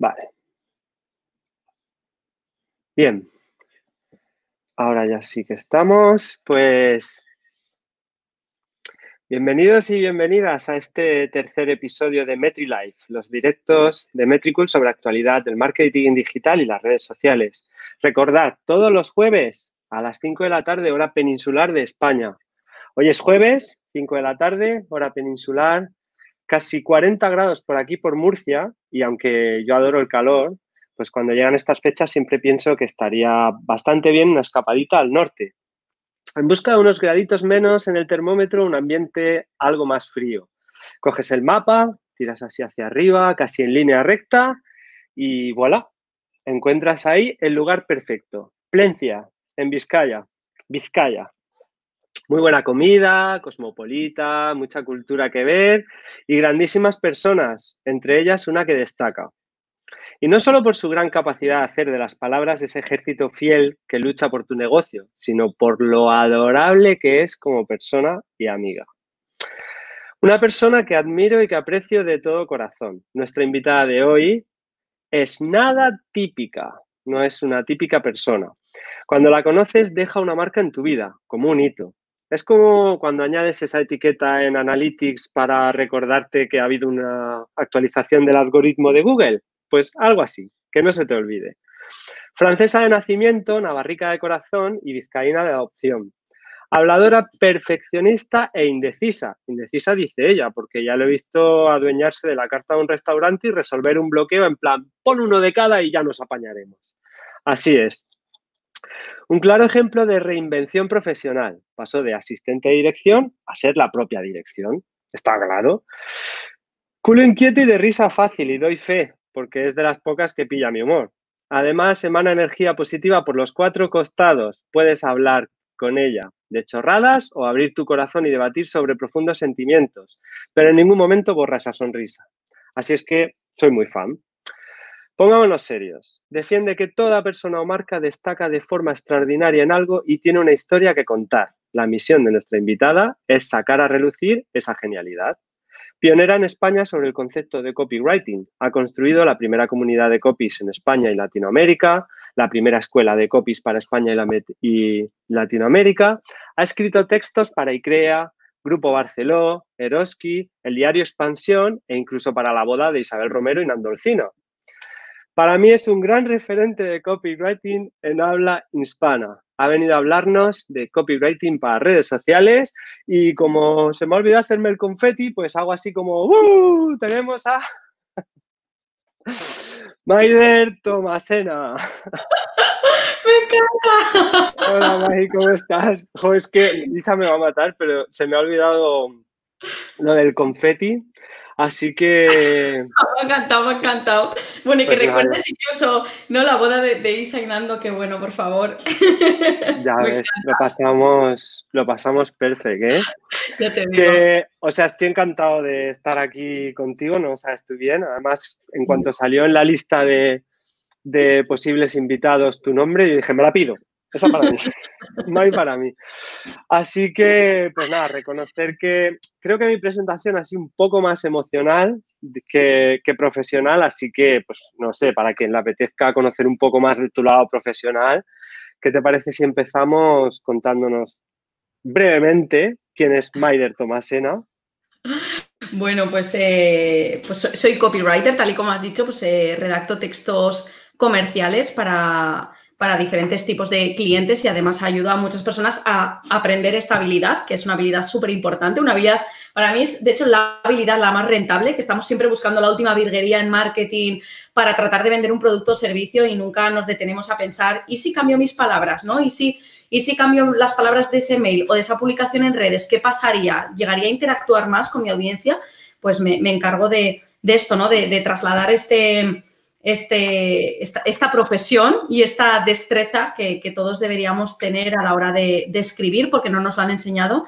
Vale. Bien. Ahora ya sí que estamos. Pues bienvenidos y bienvenidas a este tercer episodio de MetriLife, los directos de Metricool sobre actualidad del marketing digital y las redes sociales. Recordad, todos los jueves a las 5 de la tarde, hora peninsular de España. Hoy es jueves, 5 de la tarde, hora peninsular, casi 40 grados por aquí, por Murcia, y aunque yo adoro el calor, pues cuando llegan estas fechas siempre pienso que estaría bastante bien una escapadita al norte. En busca de unos graditos menos en el termómetro, un ambiente algo más frío. Coges el mapa, tiras así hacia arriba, casi en línea recta, y voilà, encuentras ahí el lugar perfecto. Plencia, en Vizcaya. Vizcaya. Muy buena comida, cosmopolita, mucha cultura que ver y grandísimas personas, entre ellas una que destaca, y no solo por su gran capacidad de hacer de las palabras ese ejército fiel que lucha por tu negocio, sino por lo adorable que es como persona y amiga. Una persona que admiro y que aprecio de todo corazón. Nuestra invitada de hoy es nada típica, no es una típica persona. Cuando la conoces deja una marca en tu vida, como un hito. Es como cuando añades esa etiqueta en Analytics para recordarte que ha habido una actualización del algoritmo de Google. Pues algo así, que no se te olvide. Francesa de nacimiento, navarrica de corazón y vizcaína de adopción. Habladora perfeccionista e indecisa. Indecisa dice ella, porque ya lo he visto adueñarse de la carta de un restaurante y resolver un bloqueo en plan, pon uno de cada y ya nos apañaremos. Así es. Un claro ejemplo de reinvención profesional. Pasó de asistente de dirección a ser la propia dirección. Está claro. Culo inquieto y de risa fácil, y doy fe, porque es de las pocas que pilla mi humor. Además, emana energía positiva por los cuatro costados. Puedes hablar con ella de chorradas o abrir tu corazón y debatir sobre profundos sentimientos, pero en ningún momento borra esa sonrisa. Así es que soy muy fan. Pongámonos serios. Defiende que toda persona o marca destaca de forma extraordinaria en algo y tiene una historia que contar. La misión de nuestra invitada es sacar a relucir esa genialidad. Pionera en España sobre el concepto de copywriting. Ha construido la primera comunidad de copies en España y Latinoamérica, la primera escuela de copies para España y, Latinoamérica. Ha escrito textos para ICREA, Grupo Barceló, Eroski, el diario Expansión e incluso para la boda de Isabel Romero y Nandolcino. Para mí es un gran referente de copywriting en habla hispana ha venido a hablarnos de copywriting para redes sociales y como se me ha olvidado hacerme el confeti, pues hago así como ¡Uh! Tenemos a Maider Tomasena. ¡Me encanta! Hola, Mai, ¿cómo estás? es que Lisa me va a matar, pero se me ha olvidado lo del confeti. Así que... Me ha encantado, me ha encantado. Bueno, y que pues recuerdes incluso, ¿no? La boda de, Isa y Nando, que bueno, por favor. Ya ves, lo pasamos, lo pasamos perfecto, ¿eh? Ya te digo. o sea, estoy encantado de estar aquí contigo, ¿no? O sea, estoy bien. Además, en cuanto salió en la lista de, de posibles invitados tu nombre, yo dije, me la pido. Esa para mí. no hay para mí. Así que, pues nada, reconocer que creo que mi presentación sido un poco más emocional que, profesional, así que, pues no sé, para quien le apetezca conocer un poco más de tu lado profesional, ¿qué te parece si empezamos contándonos brevemente quién es Maider Tomasena? Bueno, pues, eh, pues soy copywriter, tal y como has dicho, pues eh, redacto textos comerciales para para diferentes tipos de clientes y además ayuda a muchas personas a aprender esta habilidad, que es una habilidad súper importante, una habilidad, para mí es de hecho la habilidad la más rentable, que estamos siempre buscando la última virguería en marketing para tratar de vender un producto o servicio y nunca nos detenemos a pensar, ¿y si cambio mis palabras? ¿no? ¿Y si, y si cambio las palabras de ese mail o de esa publicación en redes? ¿Qué pasaría? ¿Llegaría a interactuar más con mi audiencia? Pues me, encargo de, esto, ¿no? de trasladar este este, esta, profesión y esta destreza que, todos deberíamos tener a la hora de, escribir porque no nos lo han enseñado.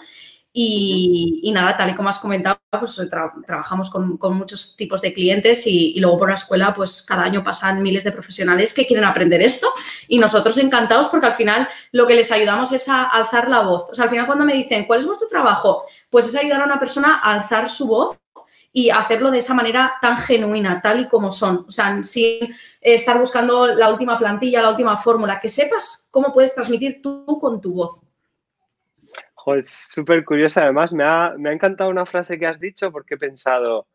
Y, nada, tal y como has comentado, pues trabajamos con, muchos tipos de clientes y, luego por la escuela, pues cada año pasan miles de profesionales que quieren aprender esto y nosotros encantados porque al final lo que les ayudamos es a alzar la voz. O sea, al final cuando me dicen, ¿cuál es vuestro trabajo? Pues es ayudar a una persona a alzar su voz y hacerlo de esa manera tan genuina, tal y como son. O sea, sin estar buscando la última plantilla, la última fórmula, que sepas cómo puedes transmitir tú con tu voz. Joder, súper curiosa. Además, me ha, me ha encantado una frase que has dicho porque he pensado,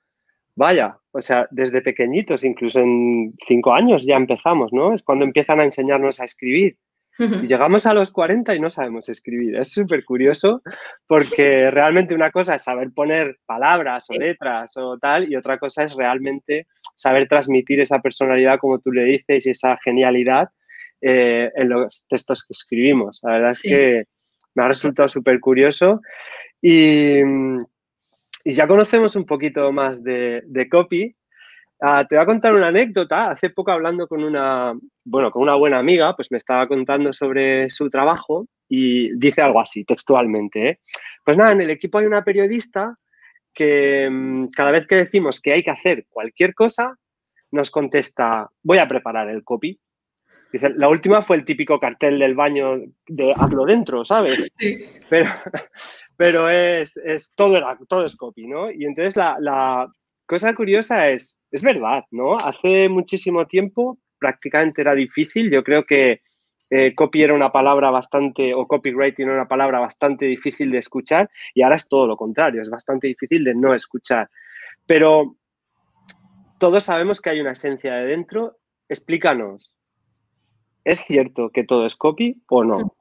vaya, o sea, desde pequeñitos, incluso en cinco años ya empezamos, ¿no? Es cuando empiezan a enseñarnos a escribir. Y llegamos a los 40 y no sabemos escribir. Es súper curioso porque realmente una cosa es saber poner palabras o letras o tal y otra cosa es realmente saber transmitir esa personalidad como tú le dices y esa genialidad eh, en los textos que escribimos. La verdad es que me ha resultado súper curioso y, ya conocemos un poquito más de, de copy. Ah, te voy a contar una anécdota. Hace poco hablando con una, bueno, con una buena amiga, pues me estaba contando sobre su trabajo y dice algo así, textualmente. ¿eh? Pues nada, en el equipo hay una periodista que mm, cada vez que decimos que hay que hacer cualquier cosa, nos contesta, voy a preparar el copy. Dice, la última fue el típico cartel del baño de hazlo dentro, ¿sabes? Sí. Pero, pero es, es, todo, era, todo es copy, ¿no? Y entonces la, la cosa curiosa es, es verdad, ¿no? Hace muchísimo tiempo prácticamente era difícil. Yo creo que eh, copy era una palabra bastante, o copywriting era una palabra bastante difícil de escuchar y ahora es todo lo contrario, es bastante difícil de no escuchar. Pero todos sabemos que hay una esencia de dentro. Explícanos, ¿es cierto que todo es copy o no?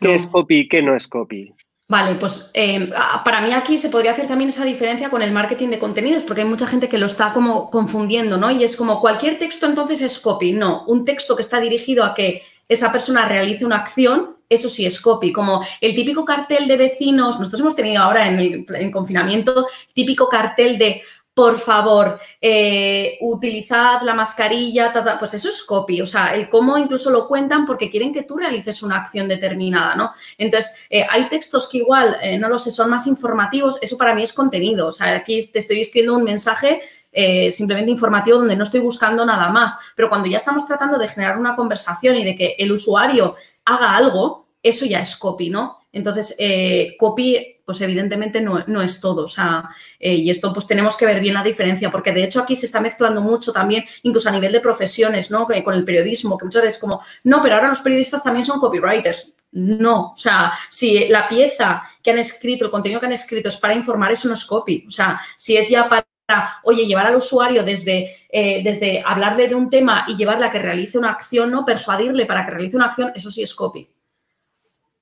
¿Qué es copy y qué no es copy? Vale, pues eh, para mí aquí se podría hacer también esa diferencia con el marketing de contenidos, porque hay mucha gente que lo está como confundiendo, ¿no? Y es como cualquier texto entonces es copy. No, un texto que está dirigido a que esa persona realice una acción, eso sí es copy. Como el típico cartel de vecinos, nosotros hemos tenido ahora en el en confinamiento, típico cartel de por favor, eh, utilizad la mascarilla, pues eso es copy, o sea, el cómo incluso lo cuentan porque quieren que tú realices una acción determinada, ¿no? Entonces, eh, hay textos que igual, eh, no lo sé, son más informativos, eso para mí es contenido, o sea, aquí te estoy escribiendo un mensaje simplemente informativo donde no estoy buscando nada más, pero cuando ya estamos tratando de generar una conversación y de que el usuario haga algo, eso ya es copy, ¿no? Entonces, copy pues evidentemente no, es todo. O sea, eh, y esto pues tenemos que ver bien la diferencia, porque de hecho aquí se está mezclando mucho también, incluso a nivel de profesiones, ¿no? con el periodismo, que muchas veces como, no, pero ahora los periodistas también son copywriters. No, o sea, si la pieza que han escrito, el contenido que han escrito es para informar, eso no es copy. O sea, si es ya para oye, llevar al usuario desde, eh, desde hablarle de un tema y llevarle a que realice una acción, ¿no? Persuadirle para que realice una acción, eso sí es copy.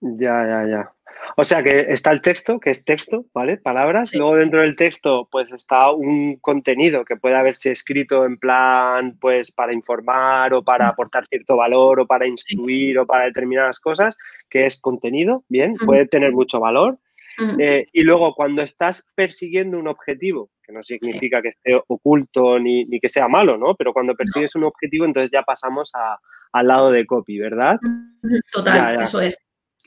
Ya, ya, ya. O sea que está el texto, que es texto, ¿vale? Palabras. Luego dentro del texto, pues está un contenido que puede haberse escrito en plan, pues para informar o para aportar cierto valor o para instruir o para determinadas cosas, que es contenido, bien, puede tener mucho valor. Eh, y luego cuando estás persiguiendo un objetivo, que no significa que esté oculto ni, que sea malo, ¿no? Pero cuando persigues un objetivo, entonces ya pasamos al lado de copy, ¿verdad? Total, eso es.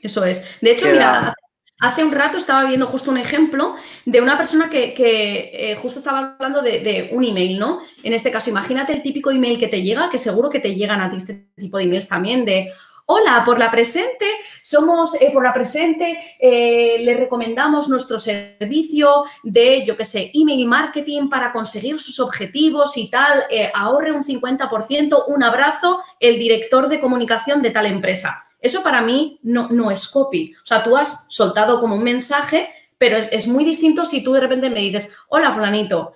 Eso es. De hecho, mira, hace un rato estaba viendo justo un ejemplo de una persona que, eh, justo estaba hablando de, un email, ¿no? En este caso, imagínate el típico email que te llega, que seguro que te llegan a ti este tipo de emails también, de Hola, por la presente, somos, eh, por la presente, eh, le recomendamos nuestro servicio de, yo qué sé, email marketing para conseguir sus objetivos y tal, ahorre un 50%, un abrazo, el director de comunicación de tal empresa. Eso para mí no, no es copy. O sea, tú has soltado como un mensaje, pero es, muy distinto si tú de repente me dices, hola, fulanito,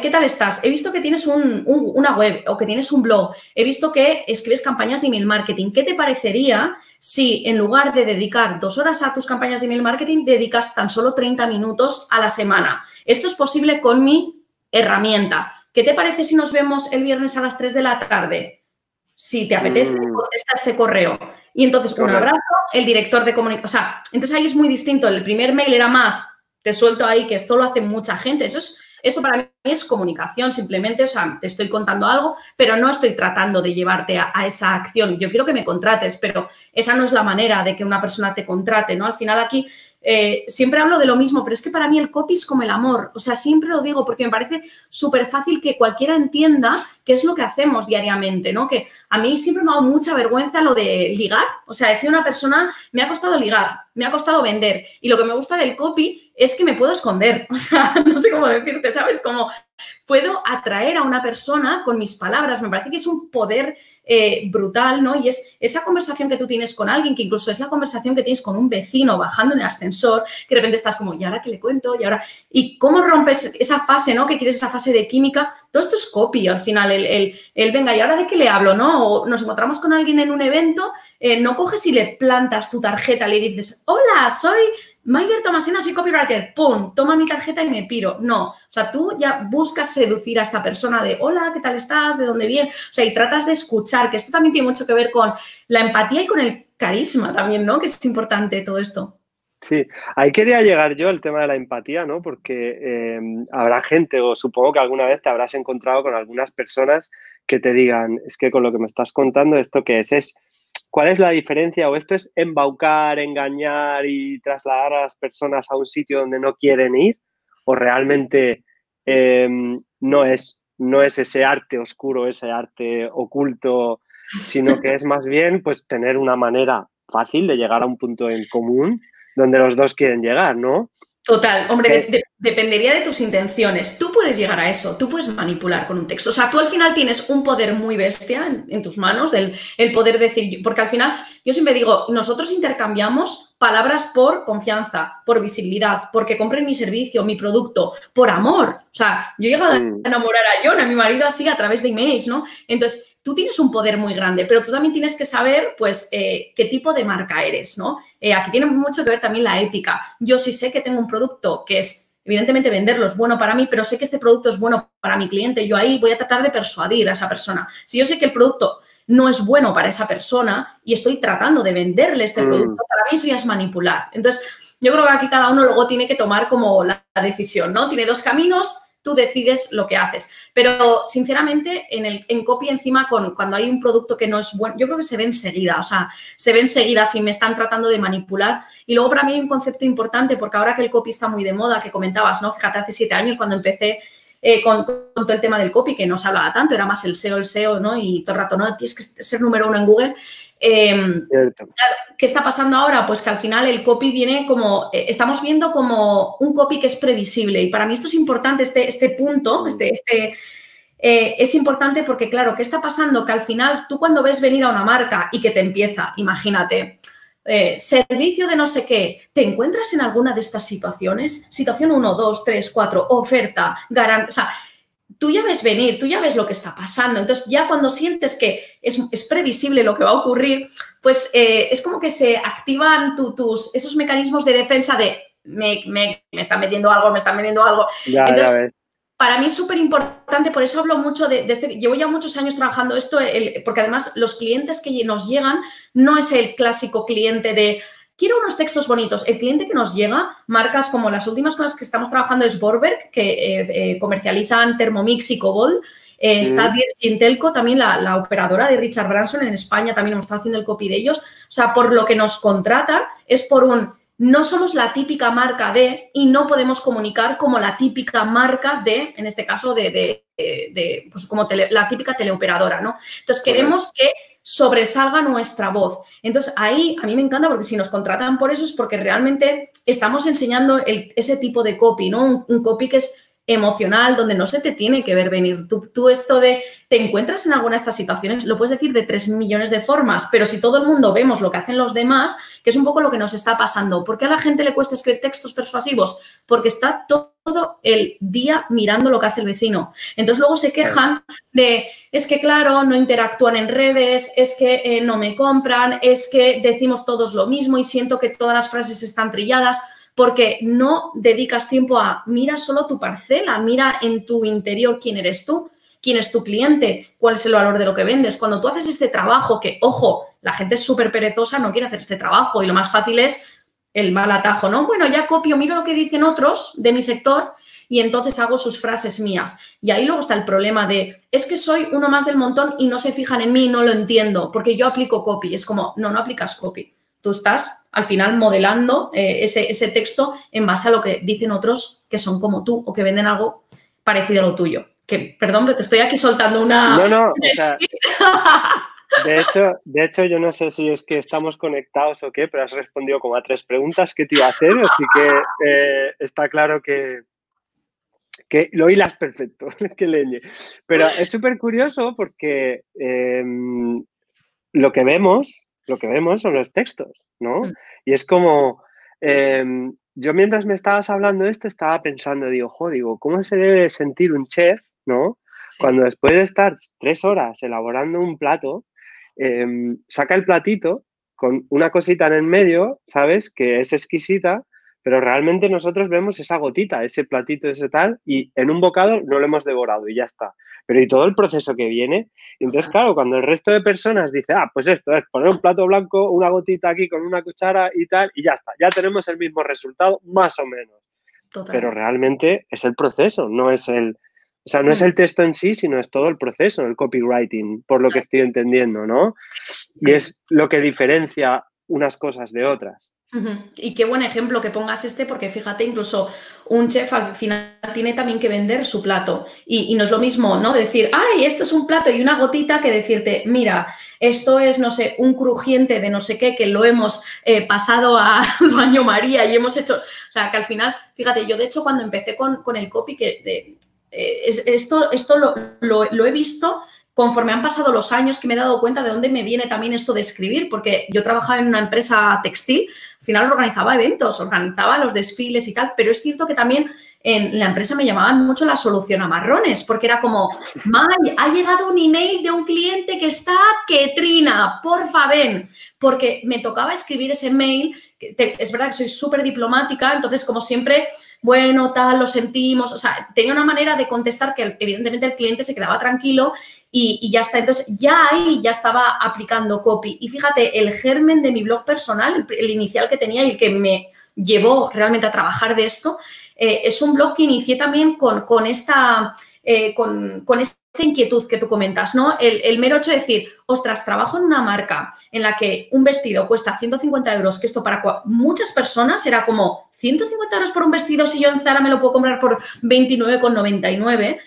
¿Qué tal estás? He visto que tienes una web o que tienes un blog. He visto que escribes campañas de email marketing. ¿Qué te parecería si en lugar de dedicar dos horas a tus campañas de email marketing, dedicas tan solo 30 minutos a la semana? Esto es posible con mi herramienta. ¿Qué te parece si nos vemos el viernes a las 3 de la tarde? Si te apetece, mm. contesta este correo. Y entonces, un abrazo, el director de comunicación. O sea, entonces ahí es muy distinto. El primer mail era más, te suelto ahí, que esto lo hace mucha gente. Eso es, eso para mí es comunicación, simplemente, o sea, te estoy contando algo, pero no estoy tratando de llevarte a, a, esa acción. Yo quiero que me contrates, pero esa no es la manera de que una persona te contrate, ¿no? Al final aquí eh, siempre hablo de lo mismo, pero es que para mí el copy es como el amor. O sea, siempre lo digo porque me parece súper fácil que cualquiera entienda qué es lo que hacemos diariamente, ¿no? Que a mí siempre me ha dado mucha vergüenza lo de ligar. O sea, he sido una persona, me ha costado ligar. Me ha costado vender. Y lo que me gusta del copy es que me puedo esconder. O sea, no sé cómo decirte, ¿sabes? Como puedo atraer a una persona con mis palabras. Me parece que es un poder eh, brutal, ¿no? Y es esa conversación que tú tienes con alguien, que incluso es la conversación que tienes con un vecino bajando en el ascensor, que de repente estás como, ¿y ahora qué le cuento? ¿Y ahora? ¿Y cómo rompes esa fase, ¿no? Que quieres esa fase de química. Todo esto es copy al final. El, el, venga, ¿y ahora de qué le hablo, no? O nos encontramos con alguien en un evento, eh, no coges y le plantas tu tarjeta, le dices, hola, soy Maider Tomasina, soy copywriter, ¡pum! Toma mi tarjeta y me piro. No, o sea, tú ya buscas seducir a esta persona de, hola, ¿qué tal estás? ¿De dónde vienes? O sea, y tratas de escuchar, que esto también tiene mucho que ver con la empatía y con el carisma también, ¿no? Que es importante todo esto. Sí, ahí quería llegar yo el tema de la empatía, ¿no? Porque em, habrá gente, o supongo que alguna vez te habrás encontrado con algunas personas que te digan, es que con lo que me estás contando, ¿esto qué es? Es ¿Cuál es la diferencia? ¿O esto es embaucar, engañar y trasladar a las personas a un sitio donde no quieren ir? ¿O realmente em, no, es, no es ese arte oscuro, ese arte oculto, sino que es más bien pues tener una manera fácil de llegar a un punto en común donde los dos quieren llegar, ¿no? Total, hombre, dependería de tus intenciones. Tú puedes llegar a eso, tú puedes manipular con un texto. O sea, tú al final tienes un poder muy bestia en, tus manos, el, el, poder decir, porque al final yo siempre digo, nosotros intercambiamos palabras por confianza, por visibilidad, porque compren mi servicio, mi producto, por amor. O sea, yo he llegado a mm. enamorar a John, a mi marido así, a través de emails, ¿no? Entonces, tú tienes un poder muy grande, pero tú también tienes que saber, pues, eh, qué tipo de marca eres, ¿no? Eh, aquí tiene mucho que ver también la ética. Yo sí sé que tengo un producto que es, evidentemente, venderlo es bueno para mí, pero sé que este producto es bueno para mi cliente. Yo ahí voy a tratar de persuadir a esa persona. Si yo sé que el producto no es bueno para esa persona y estoy tratando de venderle este mm. producto, para mí eso ya es manipular. Entonces, yo creo que aquí cada uno luego tiene que tomar como la decisión, ¿no? Tiene dos caminos tú decides lo que haces. Pero, sinceramente, en, el, en copy encima, con, cuando hay un producto que no es bueno, yo creo que se ve enseguida, o sea, se ve enseguida si me están tratando de manipular. Y luego para mí hay un concepto importante, porque ahora que el copy está muy de moda, que comentabas, ¿no? Fíjate, hace siete años cuando empecé eh, con, todo el tema del copy, que no se hablaba tanto, era más el SEO, el SEO, ¿no? Y todo el rato, no, tienes que ser número uno en Google. Em, ¿Qué está pasando ahora? Pues que al final el copy viene como, eh, estamos viendo como un copy que es previsible y para mí esto es importante, este, este punto, este, este eh, es importante porque, claro, ¿qué está pasando? Que al final tú cuando ves venir a una marca y que te empieza, imagínate, eh, servicio de no sé qué, ¿te encuentras en alguna de estas situaciones? Situación 1, 2, 3, 4, oferta, garantía, o sea, tú ya ves venir, tú ya ves lo que está pasando. Entonces, ya cuando sientes que es, previsible lo que va a ocurrir, pues eh, es como que se activan tus, esos mecanismos de defensa de me, me, me, están metiendo algo, me están metiendo algo. Entonces, para mí es súper importante, por eso hablo mucho de, este, llevo ya muchos años trabajando esto, porque además los clientes que nos llegan no es el clásico cliente de, quiero unos textos bonitos. El cliente que nos llega, marcas como las últimas cosas que estamos trabajando es Borberg, que eh, eh, comercializan Thermomix y Cobol. Eh, está Virgin Telco, también la, operadora de Richard Branson en España, también hemos estado haciendo el copy de ellos. O sea, por lo que nos contratan es por un, no somos la típica marca de y no podemos comunicar como la típica marca de, en este caso, de, de, pues como la típica teleoperadora, ¿no? Entonces, queremos que sobresalga nuestra voz. Entonces, ahí a mí me encanta porque si nos contratan por eso es porque realmente estamos enseñando ese tipo de copy, ¿no? un, copy que es emocional, donde no se te tiene que ver venir. Tú, esto de, te encuentras en alguna de estas situaciones, lo puedes decir de tres millones de formas, pero si todo el mundo vemos lo que hacen los demás, que es un poco lo que nos está pasando. ¿Por qué a la gente le cuesta escribir textos persuasivos? Porque está todo el día mirando lo que hace el vecino. Entonces luego se quejan de, es que claro, no interactúan en redes, es que eh, no me compran, es que decimos todos lo mismo y siento que todas las frases están trilladas porque no dedicas tiempo a mira solo tu parcela, mira en tu interior quién eres tú, quién es tu cliente, cuál es el valor de lo que vendes. Cuando tú haces este trabajo, que ojo, la gente es súper perezosa, no quiere hacer este trabajo y lo más fácil es el mal atajo, ¿no? Bueno, ya copio, miro lo que dicen otros de mi sector y entonces hago sus frases mías. Y ahí luego está el problema de, es que soy uno más del montón y no se fijan en mí y no lo entiendo, porque yo aplico copy. Es como, no, no aplicas copy. Tú estás al final modelando eh, ese, texto en base a lo que dicen otros que son como tú o que venden algo parecido a lo tuyo. Que, perdón, pero te estoy aquí soltando una... No, no, De hecho, de hecho, yo no sé si es que estamos conectados o qué, pero has respondido como a tres preguntas que te iba a hacer, así que eh, está claro que, que lo hilas perfecto, que leñe. Pero es súper curioso porque em, lo que vemos, lo que vemos son los textos, ¿no? Mm. Y es como, em, yo mientras me estabas hablando de esto estaba pensando, digo, jo, digo, ¿cómo se debe sentir un chef, ¿no? Cuando después de estar tres horas elaborando un plato, em, saca el platito con una cosita en el medio, ¿sabes? Que es exquisita, pero realmente nosotros vemos esa gotita, ese platito, ese tal, y en un bocado no lo hemos devorado y ya está. Pero y todo el proceso que viene. Y entonces, claro, cuando el resto de personas dice, ah, pues esto es poner un plato blanco, una gotita aquí con una cuchara y tal, y ya está, ya tenemos el mismo resultado, más o menos. Pero realmente es el proceso, no es el, o sea, no es el texto en sí, sino es todo el proceso, el copywriting, por lo que estoy entendiendo, ¿no? Y es lo que diferencia unas cosas de otras. Y qué buen ejemplo que pongas este, porque fíjate, incluso un chef al final tiene también que vender su plato. Y, no es lo mismo, ¿no? Decir, ay, esto es un plato y una gotita que decirte, mira, esto es, no sé, un crujiente de no sé qué, que lo hemos eh, pasado al baño María y hemos hecho. O sea, que al final, fíjate, yo de hecho cuando empecé con, el copy, que eh, esto, esto lo, lo he visto conforme han pasado los años que me he dado cuenta de dónde me viene también esto de escribir, porque yo trabajaba en una empresa textil, al final organizaba eventos, organizaba los desfiles y tal, pero es cierto que también en la empresa me llamaban mucho la solución a marrones, porque era como, May, ha llegado un email de un cliente que está que trina, porfa, ven, porque me tocaba escribir ese mail, es verdad que soy súper diplomática, entonces como siempre bueno, tal, lo sentimos. O sea, tenía una manera de contestar que evidentemente el cliente se quedaba tranquilo y, ya está. Entonces, ya ahí ya estaba aplicando copy. Y fíjate, el germen de mi blog personal, el, inicial que tenía y el que me llevó realmente a trabajar de esto, eh, es un blog que inicié también con, con esta... Eh, con, con, esta inquietud que tú comentas, ¿no? El, el, mero hecho de decir, ostras, trabajo en una marca en la que un vestido cuesta 150 euros, que esto para muchas personas era como 150 euros por un vestido, si yo en Zara me lo puedo comprar por 29,99.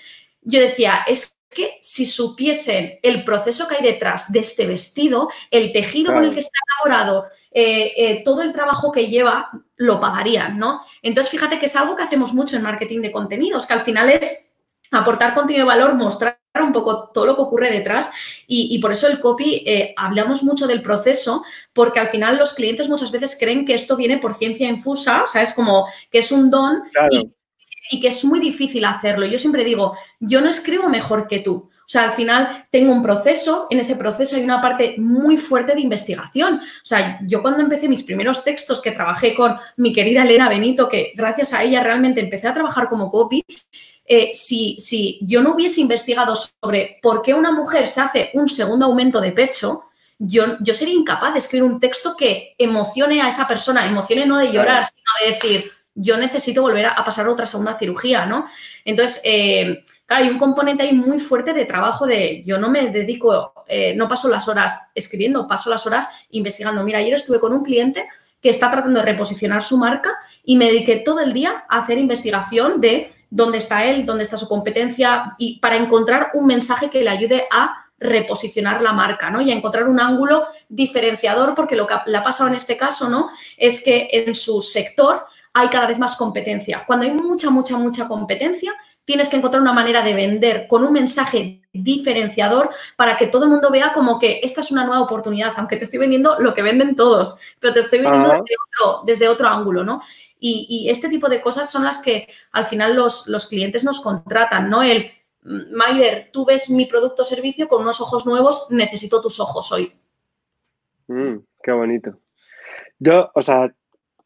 Yo decía, es que si supiesen el proceso que hay detrás de este vestido, el tejido con el que está elaborado, eh, eh, todo el trabajo que lleva, lo pagarían, ¿no? Entonces, fíjate que es algo que hacemos mucho en marketing de contenidos, que al final es aportar contenido de valor, mostrar un poco todo lo que ocurre detrás y, por eso el copy eh, hablamos mucho del proceso porque al final los clientes muchas veces creen que esto viene por ciencia infusa, o sea, es como que es un don y, y, que es muy difícil hacerlo. Yo siempre digo, yo no escribo mejor que tú. O sea, al final tengo un proceso, en ese proceso hay una parte muy fuerte de investigación. O sea, yo cuando empecé mis primeros textos que trabajé con mi querida Elena Benito, que gracias a ella realmente empecé a trabajar como copy, eh, si, si yo no hubiese investigado sobre por qué una mujer se hace un segundo aumento de pecho, yo, yo, sería incapaz de escribir un texto que emocione a esa persona, emocione no de llorar, sino de decir, yo necesito volver a, pasar otra segunda cirugía, ¿no? Entonces, eh, claro, hay un componente ahí muy fuerte de trabajo de, yo no me dedico, eh, no paso las horas escribiendo, paso las horas investigando. Mira, ayer estuve con un cliente que está tratando de reposicionar su marca y me dediqué todo el día a hacer investigación de dónde está él, dónde está su competencia y para encontrar un mensaje que le ayude a reposicionar la marca, ¿no? Y a encontrar un ángulo diferenciador, porque lo que le ha pasado en este caso, ¿no? Es que en su sector hay cada vez más competencia. Cuando hay mucha, mucha, mucha competencia, tienes que encontrar una manera de vender con un mensaje diferenciador para que todo el mundo vea como que esta es una nueva oportunidad, aunque te estoy vendiendo lo que venden todos, pero te estoy vendiendo desde, otro, desde otro ángulo, ¿no? Y, este tipo de cosas son las que al final los, clientes nos contratan, ¿no? El, Maider, tú ves mi producto o servicio con unos ojos nuevos, necesito tus ojos hoy. Mm, qué bonito. Yo, o sea,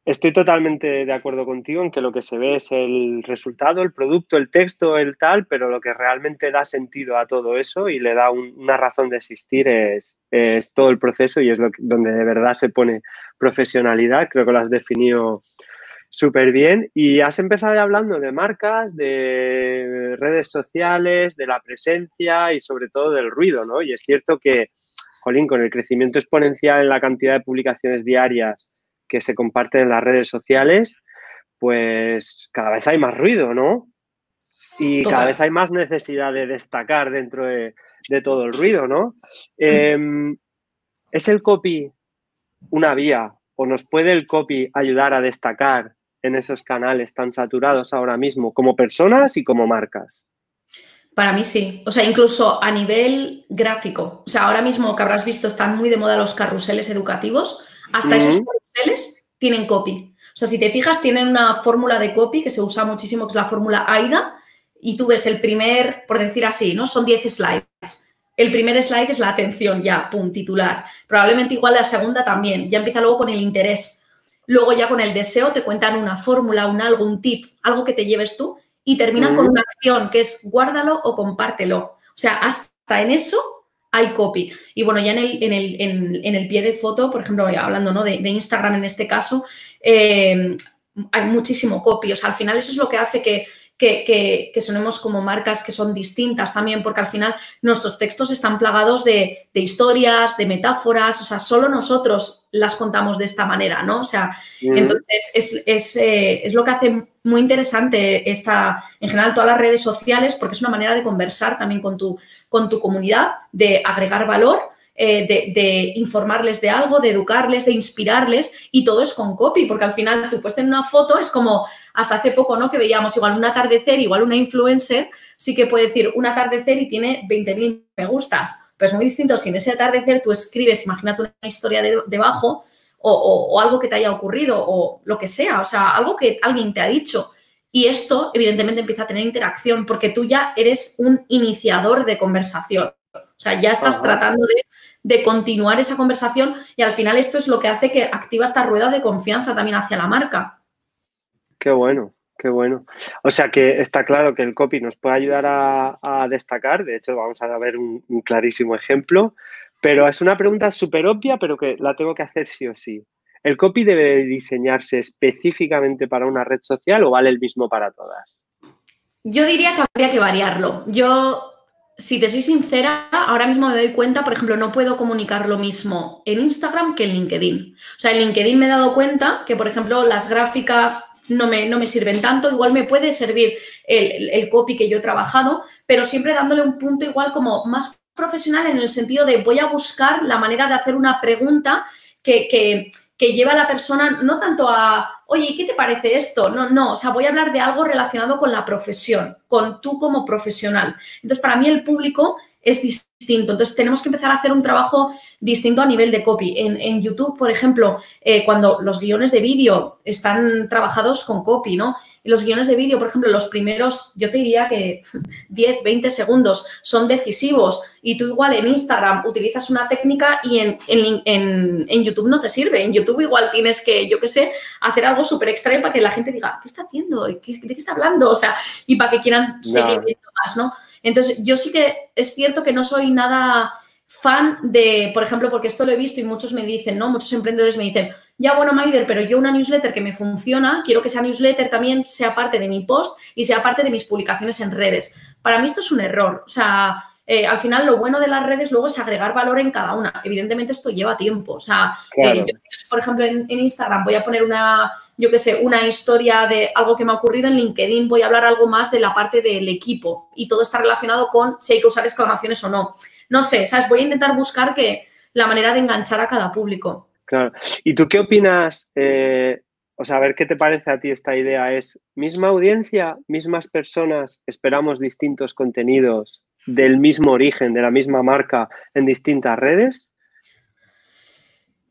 estoy totalmente de acuerdo contigo en que lo que se ve es el resultado, el producto, el texto, el tal, pero lo que realmente da sentido a todo eso y le da una razón de existir es, es, todo el proceso y es donde de verdad se pone profesionalidad. Creo que lo has definido súper bien. Y has empezado hablando de marcas, de redes sociales, de la presencia y sobre todo del ruido, ¿no? Y es cierto que, Jolín, con el crecimiento exponencial en la cantidad de publicaciones diarias que se comparten en las redes sociales, pues cada vez hay más ruido, ¿no? Y cada vez hay más necesidad de destacar dentro de, de todo el ruido, ¿no? Em, ¿Es el copy una vía o nos puede el copy ayudar a destacar en esos canales tan saturados ahora mismo como personas y como marcas? Para mí sí. O sea, incluso a nivel gráfico. O sea, ahora mismo que habrás visto están muy de moda los carruseles educativos. Hasta esos carruseles tienen copy. O sea, si te fijas, tienen una fórmula de copy que se usa muchísimo, que es la fórmula AIDA. Y tú ves el primer, por decir así, ¿no? Son 10 slides. El primer slide es la atención, ya, pum, titular. Probablemente igual la segunda también. Ya empieza luego con el interés. Luego ya con el deseo te cuentan una fórmula, un algo, un tip, algo que te lleves tú y termina con una acción que es guárdalo o compártelo. O sea, hasta en eso hay copy. Y bueno, ya en el, en el, en, el pie de foto, por ejemplo, hablando ¿no? de, Instagram en este caso, eh, hay muchísimo copy. O sea, al final eso es lo que hace que que, sonemos como marcas que son distintas también, porque al final nuestros textos están plagados de, historias, de metáforas, o sea, solo nosotros las contamos de esta manera, ¿no? O sea, entonces eh, es, lo que hace muy interesante esta, en general, todas las redes sociales, porque es una manera de conversar también con tu, con tu comunidad, de agregar valor. Eh, de, de, informarles de algo, de educarles, de inspirarles y todo es con copy, porque al final tú puedes tener una foto, es como, hasta hace poco, ¿no? Que veíamos igual un atardecer, igual una influencer, sí que puede decir un atardecer y tiene 20.000 me gustas. Pero es muy distinto si en ese atardecer tú escribes, imagínate una historia debajo o, algo que te haya ocurrido o lo que sea, o sea, algo que alguien te ha dicho. Y esto, evidentemente, empieza a tener interacción porque tú ya eres un iniciador de conversación. O sea, ya estás tratando de, de, continuar esa conversación y al final esto es lo que hace que activa esta rueda de confianza también hacia la marca. Qué bueno, qué bueno. O sea que está claro que el copy nos puede ayudar a, destacar. De hecho, vamos a ver un, clarísimo ejemplo. Pero es una pregunta súper obvia, pero que la tengo que hacer sí o sí. ¿El copy debe diseñarse específicamente para una red social o vale el mismo para todas? Yo diría que habría que variarlo. Yo, si te soy sincera, ahora mismo me doy cuenta, por ejemplo, no puedo comunicar lo mismo en Instagram que en LinkedIn. O sea, en LinkedIn me he dado cuenta que, por ejemplo, las gráficas no me, no me sirven tanto, igual me puede servir el, copy que yo he trabajado, pero siempre dándole un punto igual como más profesional en el sentido de voy a buscar la manera de hacer una pregunta que, que, que lleva a la persona no tanto a, oye, ¿qué te parece esto? No, no, o sea, voy a hablar de algo relacionado con la profesión, con tú como profesional. Entonces, para mí el público es distinto. Entonces, tenemos que empezar a hacer un trabajo distinto a nivel de copy. En, YouTube, por ejemplo, eh, cuando los guiones de vídeo están trabajados con copy, ¿no? Los guiones de vídeo, por ejemplo, los primeros, yo te diría que 10, 20 segundos son decisivos y tú igual en Instagram utilizas una técnica y en, en YouTube no te sirve. En YouTube igual tienes que, yo qué sé, hacer algo súper extraño para que la gente diga, ¿qué está haciendo? ¿De qué está hablando? O sea, y para que quieran seguir viendo más, ¿no? Entonces, yo sí que es cierto que no soy nada fan de, por ejemplo, porque esto lo he visto y muchos me dicen, ¿no? Muchos emprendedores me dicen, ya bueno, Maider, pero yo una newsletter que me funciona, quiero que esa newsletter también sea parte de mi post y sea parte de mis publicaciones en redes. Para mí esto es un error. O sea, eh, al final lo bueno de las redes luego es agregar valor en cada una. Evidentemente esto lleva tiempo. O sea, eh, yo, por ejemplo, en, Instagram voy a poner una, yo qué sé, una historia de algo que me ha ocurrido en LinkedIn, voy a hablar algo más de la parte del equipo y todo está relacionado con si hay que usar exclamaciones o no. No sé, ¿sabes? Voy a intentar buscar que la manera de enganchar a cada público. Claro. ¿Y tú qué opinas? Eh, o sea, a ver qué te parece a ti esta idea. ¿Es misma audiencia, mismas personas, esperamos distintos contenidos? Del mismo origen, de la misma marca en distintas redes?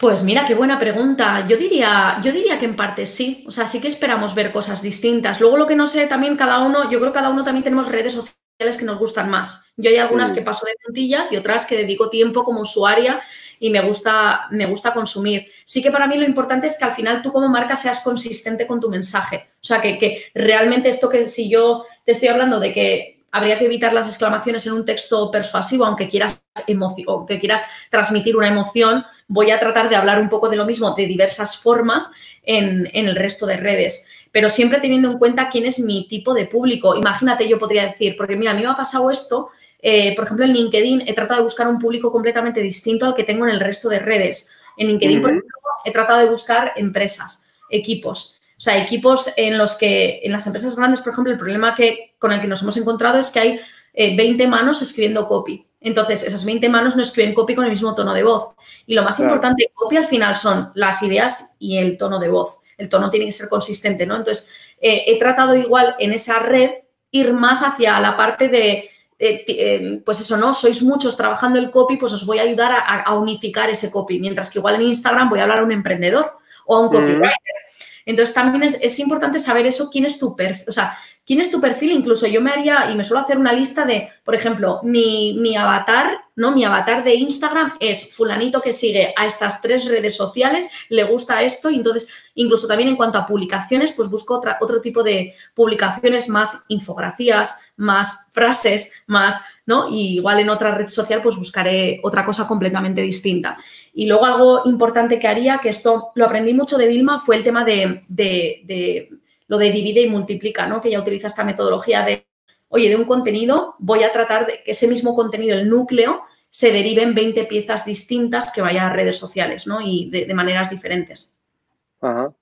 Pues mira, qué buena pregunta. Yo diría, yo diría que en parte sí. O sea, sí que esperamos ver cosas distintas. Luego lo que no sé, también cada uno, yo creo que cada uno también tenemos redes sociales que nos gustan más. Yo hay algunas mm. que paso de puntillas y otras que dedico tiempo como usuaria y me gusta, me gusta consumir. Sí que para mí lo importante es que al final tú como marca seas consistente con tu mensaje. O sea, que, que realmente esto que si yo te estoy hablando de que habría que evitar las exclamaciones en un texto persuasivo, aunque quieras, aunque quieras transmitir una emoción, voy a tratar de hablar un poco de lo mismo de diversas formas en, el resto de redes pero siempre teniendo en cuenta quién es mi tipo de público. Imagínate, yo podría decir, porque mira, a mí me ha pasado esto, eh, por ejemplo, en LinkedIn he tratado de buscar un público completamente distinto al que tengo en el resto de redes. En LinkedIn, por ejemplo, he tratado de buscar empresas, equipos. O sea, equipos en los que, en las empresas grandes, por ejemplo, el problema que, con el que nos hemos encontrado es que hay 20 eh, manos escribiendo copy. Entonces, esas 20 manos no escriben copy con el mismo tono de voz. Y lo más importante, copy al final son las ideas y el tono de voz. El tono tiene que ser consistente, ¿no? Entonces, eh, he tratado igual en esa red ir más hacia la parte de, eh, pues eso, ¿no? Sois muchos trabajando el copy, pues os voy a ayudar a, unificar ese copy. Mientras que igual en Instagram voy a hablar a un emprendedor o a un copywriter. Entonces, también es, importante saber eso, quién es tu perfil, o sea, quién es tu perfil. Incluso yo me haría, y me suelo hacer una lista de, por ejemplo, mi, mi avatar, ¿no? Mi avatar de Instagram es fulanito que sigue a estas tres redes sociales, le gusta esto, y entonces, incluso también en cuanto a publicaciones, pues busco otra, otro tipo de publicaciones, más infografías, más frases, más, ¿no? Y igual en otra red social, pues buscaré otra cosa completamente distinta. Y luego algo importante que haría, que esto lo aprendí mucho de Vilma, fue el tema de, lo de divide y multiplica, ¿no? Que ella utiliza esta metodología de, oye, de un contenido voy a tratar de que ese mismo contenido, el núcleo, se derive en 20 piezas distintas que vayan a redes sociales, ¿no? Y de, maneras diferentes. Ajá.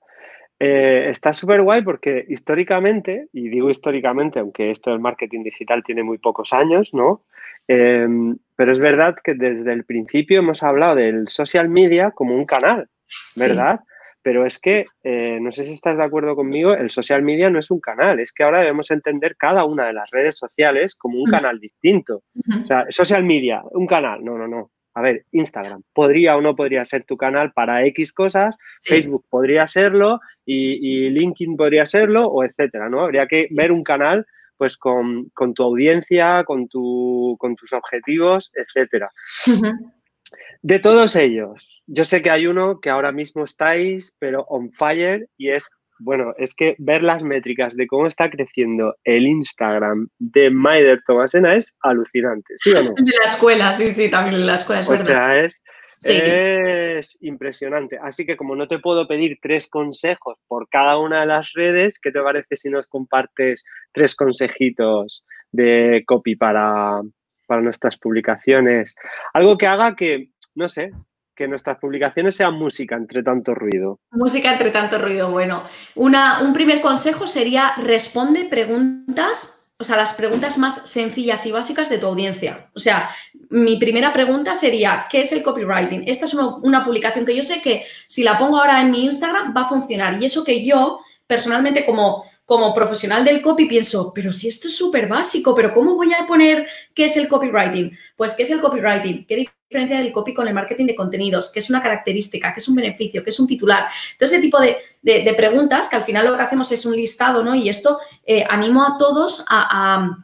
Eh, está súper guay porque históricamente, y digo históricamente, aunque esto del marketing digital tiene muy pocos años, ¿no? Em, pero es verdad que desde el principio hemos hablado del social media como un canal, ¿verdad? Pero es que, eh, no sé si estás de acuerdo conmigo, el social media no es un canal, es que ahora debemos entender cada una de las redes sociales como un canal distinto. O sea, social media, un canal, no, no, no. A ver, Instagram, podría o no podría ser tu canal para X cosas, Facebook podría serlo y, y, LinkedIn podría serlo, o etcétera, ¿no? Habría que ver un canal pues con, tu audiencia, con, tu, con tus objetivos, etcétera. De todos ellos, yo sé que hay uno que ahora mismo estáis, pero on fire, y es, bueno, es que ver las métricas de cómo está creciendo el Instagram de Maider Tomasena es alucinante, ¿sí o no? De la escuela, sí, sí, también en la escuela, es o Sea, es, es impresionante. Así que como no te puedo pedir tres consejos por cada una de las redes, ¿qué te parece si nos compartes tres consejitos de copy para, para nuestras publicaciones? Algo que haga que, no sé, que nuestras publicaciones sean música entre tanto ruido. Música entre tanto ruido, bueno. Una, un primer consejo sería responde preguntas o sea, las preguntas más sencillas y básicas de tu audiencia. O sea, mi primera pregunta sería, ¿qué es el copywriting? Esta es una, publicación que yo sé que si la pongo ahora en mi Instagram va a funcionar. Y eso que yo, personalmente, como, como profesional del copy, pienso, pero si esto es súper básico, pero ¿cómo voy a poner qué es el copywriting? Pues, ¿qué es el copywriting? ¿Qué diferencia del copy con el marketing de contenidos? ¿Qué es una característica? ¿Qué es un beneficio? ¿Qué es un titular? Todo ese tipo de, preguntas que al final lo que hacemos es un listado, ¿no? Y esto eh, animo a todos a,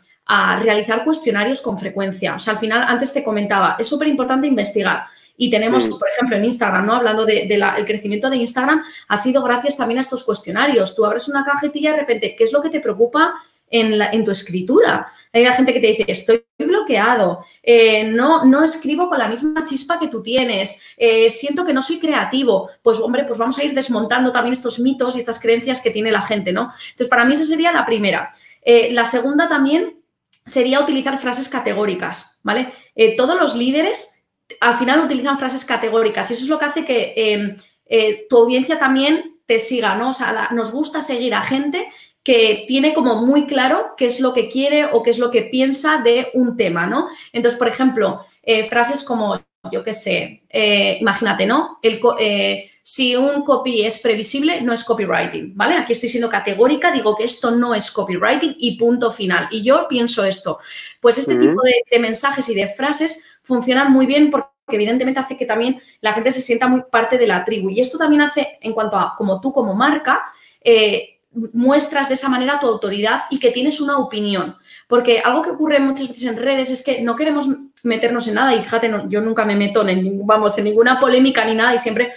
realizar cuestionarios con frecuencia. O sea, al final, antes te comentaba, es súper importante investigar. Y tenemos, por ejemplo, en Instagram, ¿no? Hablando del de, crecimiento de Instagram, ha sido gracias también a estos cuestionarios. Tú abres una cajetilla y de repente, ¿qué es lo que te preocupa en, tu escritura. Hay gente que te dice, estoy bloqueado, eh, no, no escribo con la misma chispa que tú tienes, eh, siento que no soy creativo. Pues, hombre, pues vamos a ir desmontando también estos mitos y estas creencias que tiene la gente, ¿no? Entonces, para mí esa sería la primera. Eh, la segunda también sería utilizar frases categóricas, ¿vale? todos los líderes al final utilizan frases categóricas y eso es lo que hace que em, tu audiencia también te siga, ¿no? O sea, nos gusta seguir a gente que tiene como muy claro qué es lo que quiere o qué es lo que piensa de un tema, ¿no? Entonces, por ejemplo, eh, frases como, yo qué sé, eh, imagínate, ¿no? El, eh, si un copy es previsible, no es copywriting, ¿vale? Aquí estoy siendo categórica, digo que esto no es copywriting y punto final. Y yo pienso esto. Pues este tipo de, mensajes y de frases funcionan muy bien porque evidentemente hace que también la gente se sienta muy parte de la tribu. Y esto también hace, en cuanto a como tú como marca, muestras de esa manera tu autoridad y que tienes una opinión. Porque algo que ocurre muchas veces en redes es que no queremos meternos en nada y fíjate, yo nunca me meto en, vamos, en ninguna polémica ni nada y siempre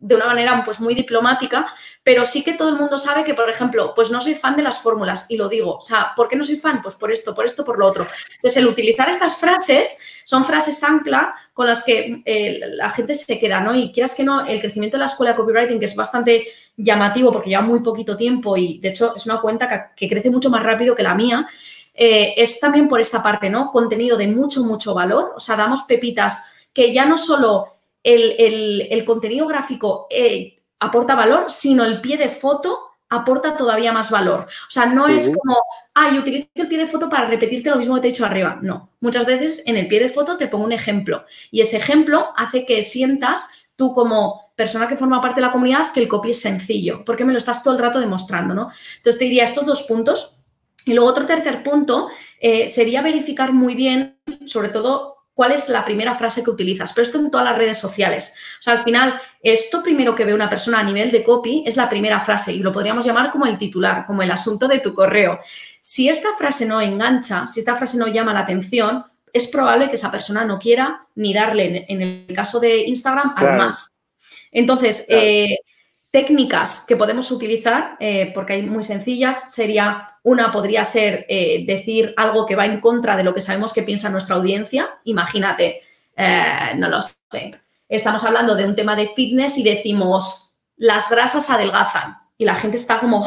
de una manera pues muy diplomática, pero sí que todo el mundo sabe que, por ejemplo, pues no soy fan de las fórmulas y lo digo. O sea, ¿por qué no soy fan? Pues por esto, por esto, por lo otro. Entonces, el utilizar estas frases son frases ancla con las que eh, la gente se queda, ¿no? Y quieras que no, el crecimiento de la escuela de copywriting, que es bastante llamativo porque lleva muy poquito tiempo y, de hecho, es una cuenta que, crece mucho más rápido que la mía, eh, es también por esta parte, ¿no? Contenido de mucho, mucho valor. O sea, damos pepitas que ya no solo el, contenido gráfico eh, aporta valor, sino el pie de foto aporta todavía más valor. O sea, no es como, ay, utilizo el pie de foto para repetirte lo mismo que te he dicho arriba. No, muchas veces en el pie de foto te pongo un ejemplo y ese ejemplo hace que sientas tú como persona que forma parte de la comunidad que el copy es sencillo, porque me lo estás todo el rato demostrando, ¿no? Entonces te diría estos dos puntos. Y luego otro tercer punto eh, sería verificar muy bien, sobre todo, cuál es la primera frase que utilizas, pero esto en todas las redes sociales. O sea, al final, esto primero que ve una persona a nivel de copy es la primera frase y lo podríamos llamar como el titular, como el asunto de tu correo. Si esta frase no engancha, si esta frase no llama la atención, es probable que esa persona no quiera ni darle, en el caso de Instagram, al más. Entonces, eh, técnicas que podemos utilizar, eh, porque hay muy sencillas, sería una, podría ser eh, decir algo que va en contra de lo que sabemos que piensa nuestra audiencia. Imagínate, no lo sé, estamos hablando de un tema de fitness y decimos, las grasas adelgazan. Y la gente está como,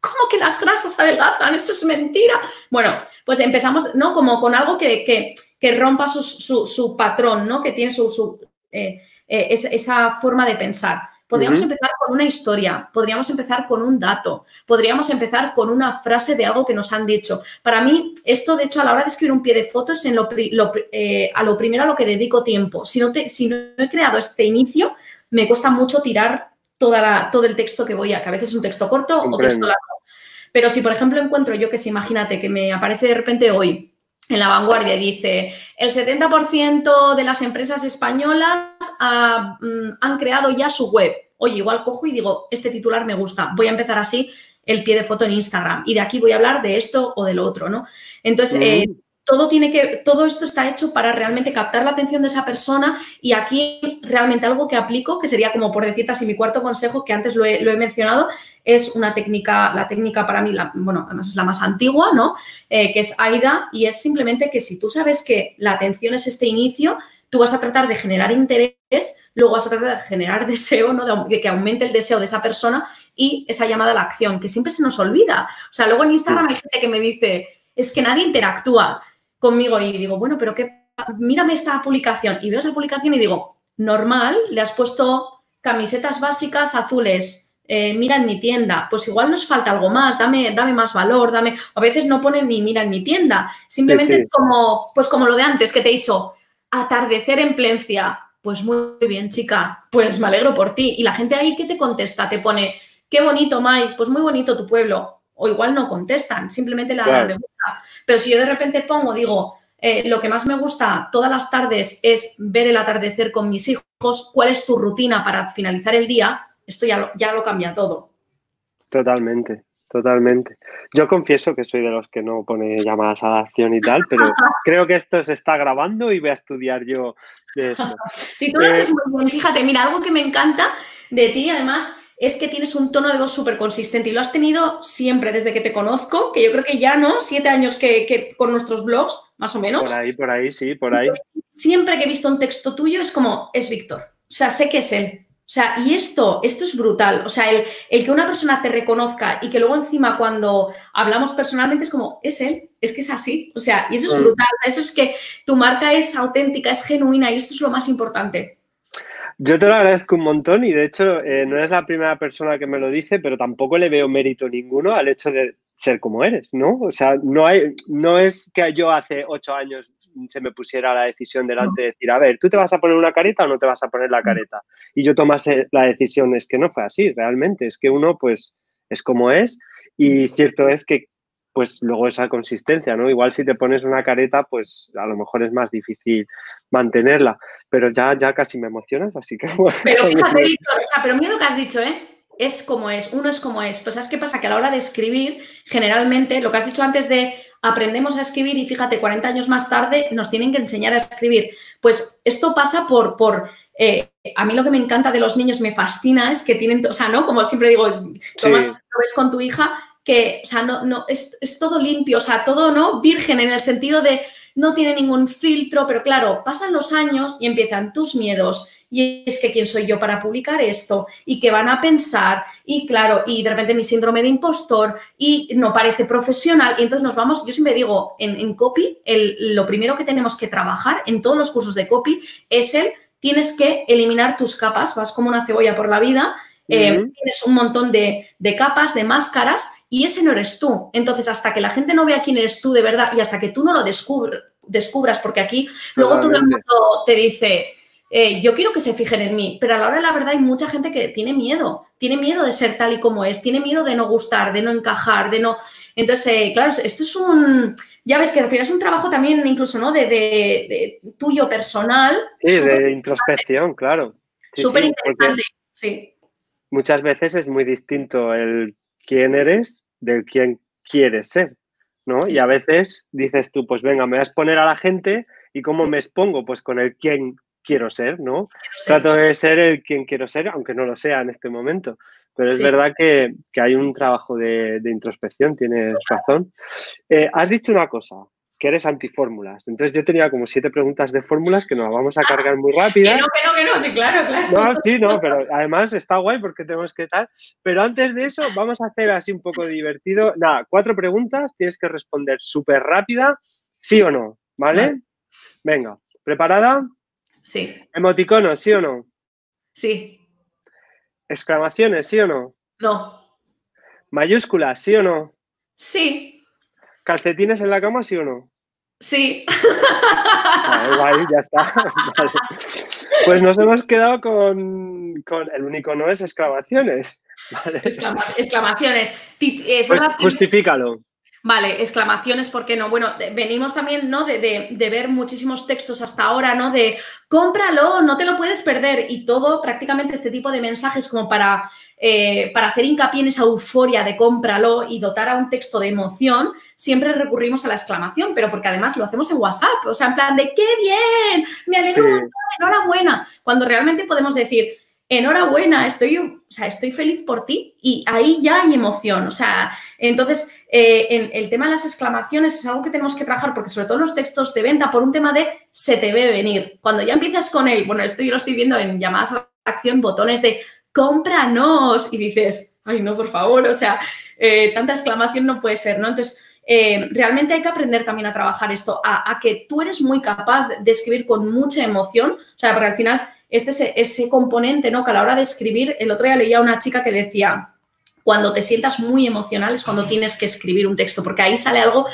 ¿cómo que las grasas adelgazan? Esto es mentira. Bueno, pues empezamos, ¿no? Como con algo que que rompa su, patrón, ¿no? Que tiene su, eh, eh, esa forma de pensar. Podríamos empezar con una historia, podríamos empezar con un dato, podríamos empezar con una frase de algo que nos han dicho. Para mí, esto, de hecho, a la hora de escribir un pie de fotos, en lo, eh, a lo primero a lo que dedico tiempo. Si no, te, si no he creado este inicio, me cuesta mucho tirar toda la, todo el texto que voy a, que a veces es un texto corto o texto largo. Pero si, por ejemplo, encuentro yo que si imagínate que me aparece de repente hoy en la vanguardia dice, el 70% de las empresas españolas mm, han creado ya su web. Oye, igual cojo y digo, este titular me gusta, voy a empezar así el pie de foto en Instagram y de aquí voy a hablar de esto o de lo otro, ¿no? Entonces, eh, todo tiene que, todo esto está hecho para realmente captar la atención de esa persona y aquí realmente algo que aplico, que sería como por decirte así mi cuarto consejo, que antes lo he, mencionado, es una técnica, la técnica para mí, la, bueno, además es la más antigua, ¿no? Eh, que es AIDA y es simplemente que si tú sabes que la atención es este inicio, tú vas a tratar de generar interés, luego vas a tratar de generar deseo, ¿no? de, que aumente el deseo de esa persona y esa llamada a la acción, que siempre se nos olvida. O sea, luego en Instagram hay gente que me dice, es que nadie interactúa conmigo y digo, bueno, pero qué, mírame esta publicación y veo esa publicación y digo, normal, le has puesto camisetas básicas azules, eh, mira en mi tienda, pues igual nos falta algo más, dame, dame más valor, dame, a veces no ponen ni mira en mi tienda, simplemente es como, pues como lo de antes que te he dicho, atardecer en Plencia, pues muy bien, chica, pues me alegro por ti. Y la gente ahí que te contesta, te pone, qué bonito, Mai, pues muy bonito tu pueblo. O igual no contestan, simplemente la claro. Pero si yo de repente pongo, digo, eh, lo que más me gusta todas las tardes es ver el atardecer con mis hijos, ¿cuál es tu rutina para finalizar el día? Esto ya lo, ya lo cambia todo. Totalmente, totalmente. Yo confieso que soy de los que no pone llamadas a la acción y tal, pero creo que esto se está grabando y voy a estudiar yo de esto. Sí, tú lo eh, muy bien. Fíjate, mira, algo que me encanta de ti, además, es que tienes un tono de voz súper consistente y lo has tenido siempre desde que te conozco, que yo creo que ya, ¿no? Siete años que, con nuestros blogs, más o menos. Por ahí, por ahí, sí, por ahí. Siempre que he visto un texto tuyo es como, es Víctor. O sea, sé que es él. O sea, y esto, esto es brutal. O sea, el, el, que una persona te reconozca y que luego encima cuando hablamos personalmente es como, es él, es que es así. O sea, y eso es brutal. Eso es que tu marca es auténtica, es genuina y esto es lo más importante. Yo te lo agradezco un montón y de hecho eh, no eres la primera persona que me lo dice, pero tampoco le veo mérito ninguno al hecho de ser como eres, ¿no? O sea, no, hay, no es que yo hace ocho años se me pusiera la decisión delante de decir, a ver, ¿tú te vas a poner una careta o no te vas a poner la careta? Y yo tomase la decisión, es que no fue así, realmente, es que uno pues es como es y cierto es que pues luego esa consistencia, ¿no? Igual si te pones una careta, pues a lo mejor es más difícil mantenerla, pero ya, ya casi me emocionas, así que Pero fíjate, Víctor, pero mira lo que has dicho, ¿eh? Es como es, uno es como es. Pues ¿sabes qué pasa? Que a la hora de escribir, generalmente, lo que has dicho antes de aprendemos a escribir y fíjate, 40 años más tarde nos tienen que enseñar a escribir. Pues esto pasa por, por eh, a mí lo que me encanta de los niños, me fascina, es que tienen, o sea, ¿no? Como siempre digo, lo ves con tu hija, que, o sea, no, no, es, es, todo limpio, o sea, todo, ¿no? Virgen en el sentido de no tiene ningún filtro, pero claro, pasan los años y empiezan tus miedos. Y es que quién soy yo para publicar esto y qué van a pensar y claro, y de repente mi síndrome de impostor y no parece profesional y entonces nos vamos, yo siempre digo, en, en copy, el, lo primero que tenemos que trabajar en todos los cursos de copy es el, tienes que eliminar tus capas, vas como una cebolla por la vida eh, tienes un montón de, capas, de máscaras, y ese no eres tú. Entonces, hasta que la gente no vea quién eres tú de verdad y hasta que tú no lo descubras, porque aquí luego todo el mundo te dice, eh, yo quiero que se fijen en mí, pero a la hora de la verdad hay mucha gente que tiene miedo, tiene miedo de ser tal y como es, tiene miedo de no gustar, de no encajar, de no... Entonces, eh, claro, esto es un... Ya ves que al final es un trabajo también incluso, ¿no? De, tuyo personal. Sí, de introspección, claro. Súper interesante, sí. Muchas veces es muy distinto el quién eres del quién quieres ser, ¿no? Y a veces dices tú, pues venga, me vas a exponer a la gente y cómo me expongo, pues con el quién quiero ser, ¿no? Trato de ser el quien quiero ser, aunque no lo sea en este momento. Pero es verdad que, hay un trabajo de, introspección, tienes razón. Eh, has dicho una cosa, que eres antifórmulas. Entonces yo tenía como siete preguntas de fórmulas que nos vamos a cargar muy rápido. Que no, que no, que no, sí, claro, claro. No, sí, no, pero además está guay porque tenemos que tal. Pero antes de eso, vamos a hacer así un poco divertido. Nada, cuatro preguntas, tienes que responder súper rápida, sí o no, ¿vale? Venga, ¿preparada? Sí. ¿Emoticonos, sí o no? Sí. ¿Exclamaciones, sí o no? No. ¿Mayúsculas, sí o no? Sí. ¿Calcetines en la cama, sí o no? Sí. Vale, ya está. Pues nos hemos quedado con, el único no es exclamaciones. exclamaciones. Es pues justifícalo. Vale, exclamaciones, ¿por qué no? Bueno, venimos también, ¿no? De, ver muchísimos textos hasta ahora, ¿no? De cómpralo, no te lo puedes perder. Y todo, prácticamente este tipo de mensajes como para, eh, para hacer hincapié en esa euforia de cómpralo y dotar a un texto de emoción, siempre recurrimos a la exclamación, pero porque además lo hacemos en WhatsApp, o sea, en plan de ¡qué bien! Me alegro montón, enhorabuena. Cuando realmente podemos decir, enhorabuena, estoy, o sea, estoy feliz por ti y ahí ya hay emoción. O sea, entonces eh, el tema de las exclamaciones es algo que tenemos que trabajar porque sobre todo en los textos de venta por un tema de se te ve venir. Cuando ya empiezas con él, bueno, esto yo lo estoy viendo en llamadas a acción, botones de cómpranos y dices, ay, no, por favor, o sea, eh, tanta exclamación no puede ser, ¿no? Entonces, eh, realmente hay que aprender también a trabajar esto, a, a, que tú eres muy capaz de escribir con mucha emoción, o sea, porque al final este ese, ese componente, ¿no? Que a la hora de escribir, el otro día leía una chica que decía, cuando te sientas muy emocional es cuando tienes que escribir un texto, porque ahí sale algo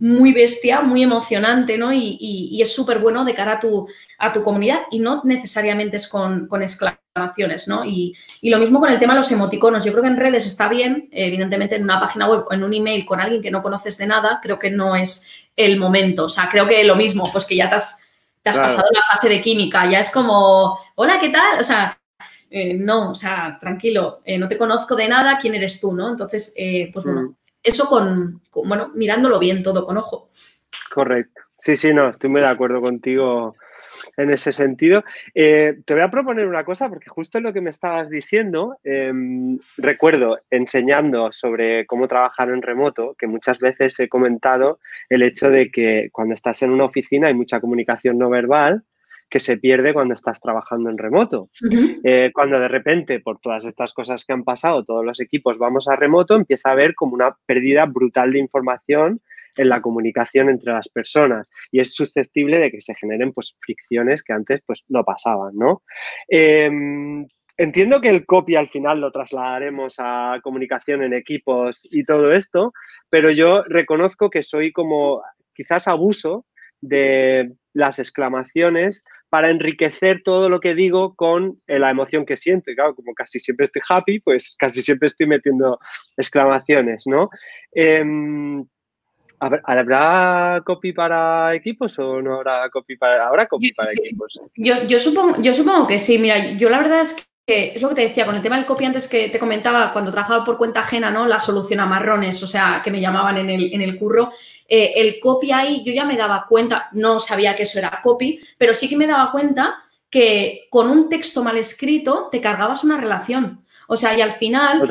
muy bestia, muy emocionante, ¿no? Y, es súper bueno de cara a tu, a tu comunidad y no necesariamente es con, exclamaciones, ¿no? Y, lo mismo con el tema de los emoticonos. Yo creo que en redes está bien, evidentemente en una página web o en un email con alguien que no conoces de nada, creo que no es el momento. O sea, creo que lo mismo, pues que ya te has te has pasado la fase de química, ya es como, hola, ¿qué tal? O sea, eh, no, o sea, tranquilo, eh, no te conozco de nada, ¿quién eres tú, no? Entonces, eh, pues bueno, mm. eso con, bueno, mirándolo bien todo con ojo. Correcto. Sí, sí, no, estoy muy de acuerdo contigo en ese sentido. Eh, te voy a proponer una cosa, porque justo lo que me estabas diciendo, em, recuerdo enseñando sobre cómo trabajar en remoto, que muchas veces he comentado el hecho de que cuando estás en una oficina hay mucha comunicación no verbal que se pierde cuando estás trabajando en remoto. Eh, cuando de repente, por todas estas cosas que han pasado, todos los equipos vamos a remoto, empieza a haber como una pérdida brutal de información en la comunicación entre las personas y es susceptible de que se generen pues, fricciones que antes pues, no pasaban, ¿no? Em, entiendo que el copy al final lo trasladaremos a comunicación en equipos y todo esto, pero yo reconozco que soy como quizás abuso de las exclamaciones para enriquecer todo lo que digo con eh, la emoción que siento. Y claro, como casi siempre estoy happy, pues casi siempre estoy metiendo exclamaciones, ¿no? Em, ¿Habrá copy para equipos o no habrá copy para, ¿habrá copy para equipos? Yo, supongo, yo supongo que sí. Mira, yo la verdad es que es lo que te decía, con el tema del copy antes que te comentaba, cuando trabajaba por cuenta ajena, ¿no? La solución a marrones, o sea, que me llamaban en el, en el curro. Eh, el copy ahí, yo ya me daba cuenta, no sabía que eso era copy, pero sí que me daba cuenta que con un texto mal escrito te cargabas una relación. O sea, y al final,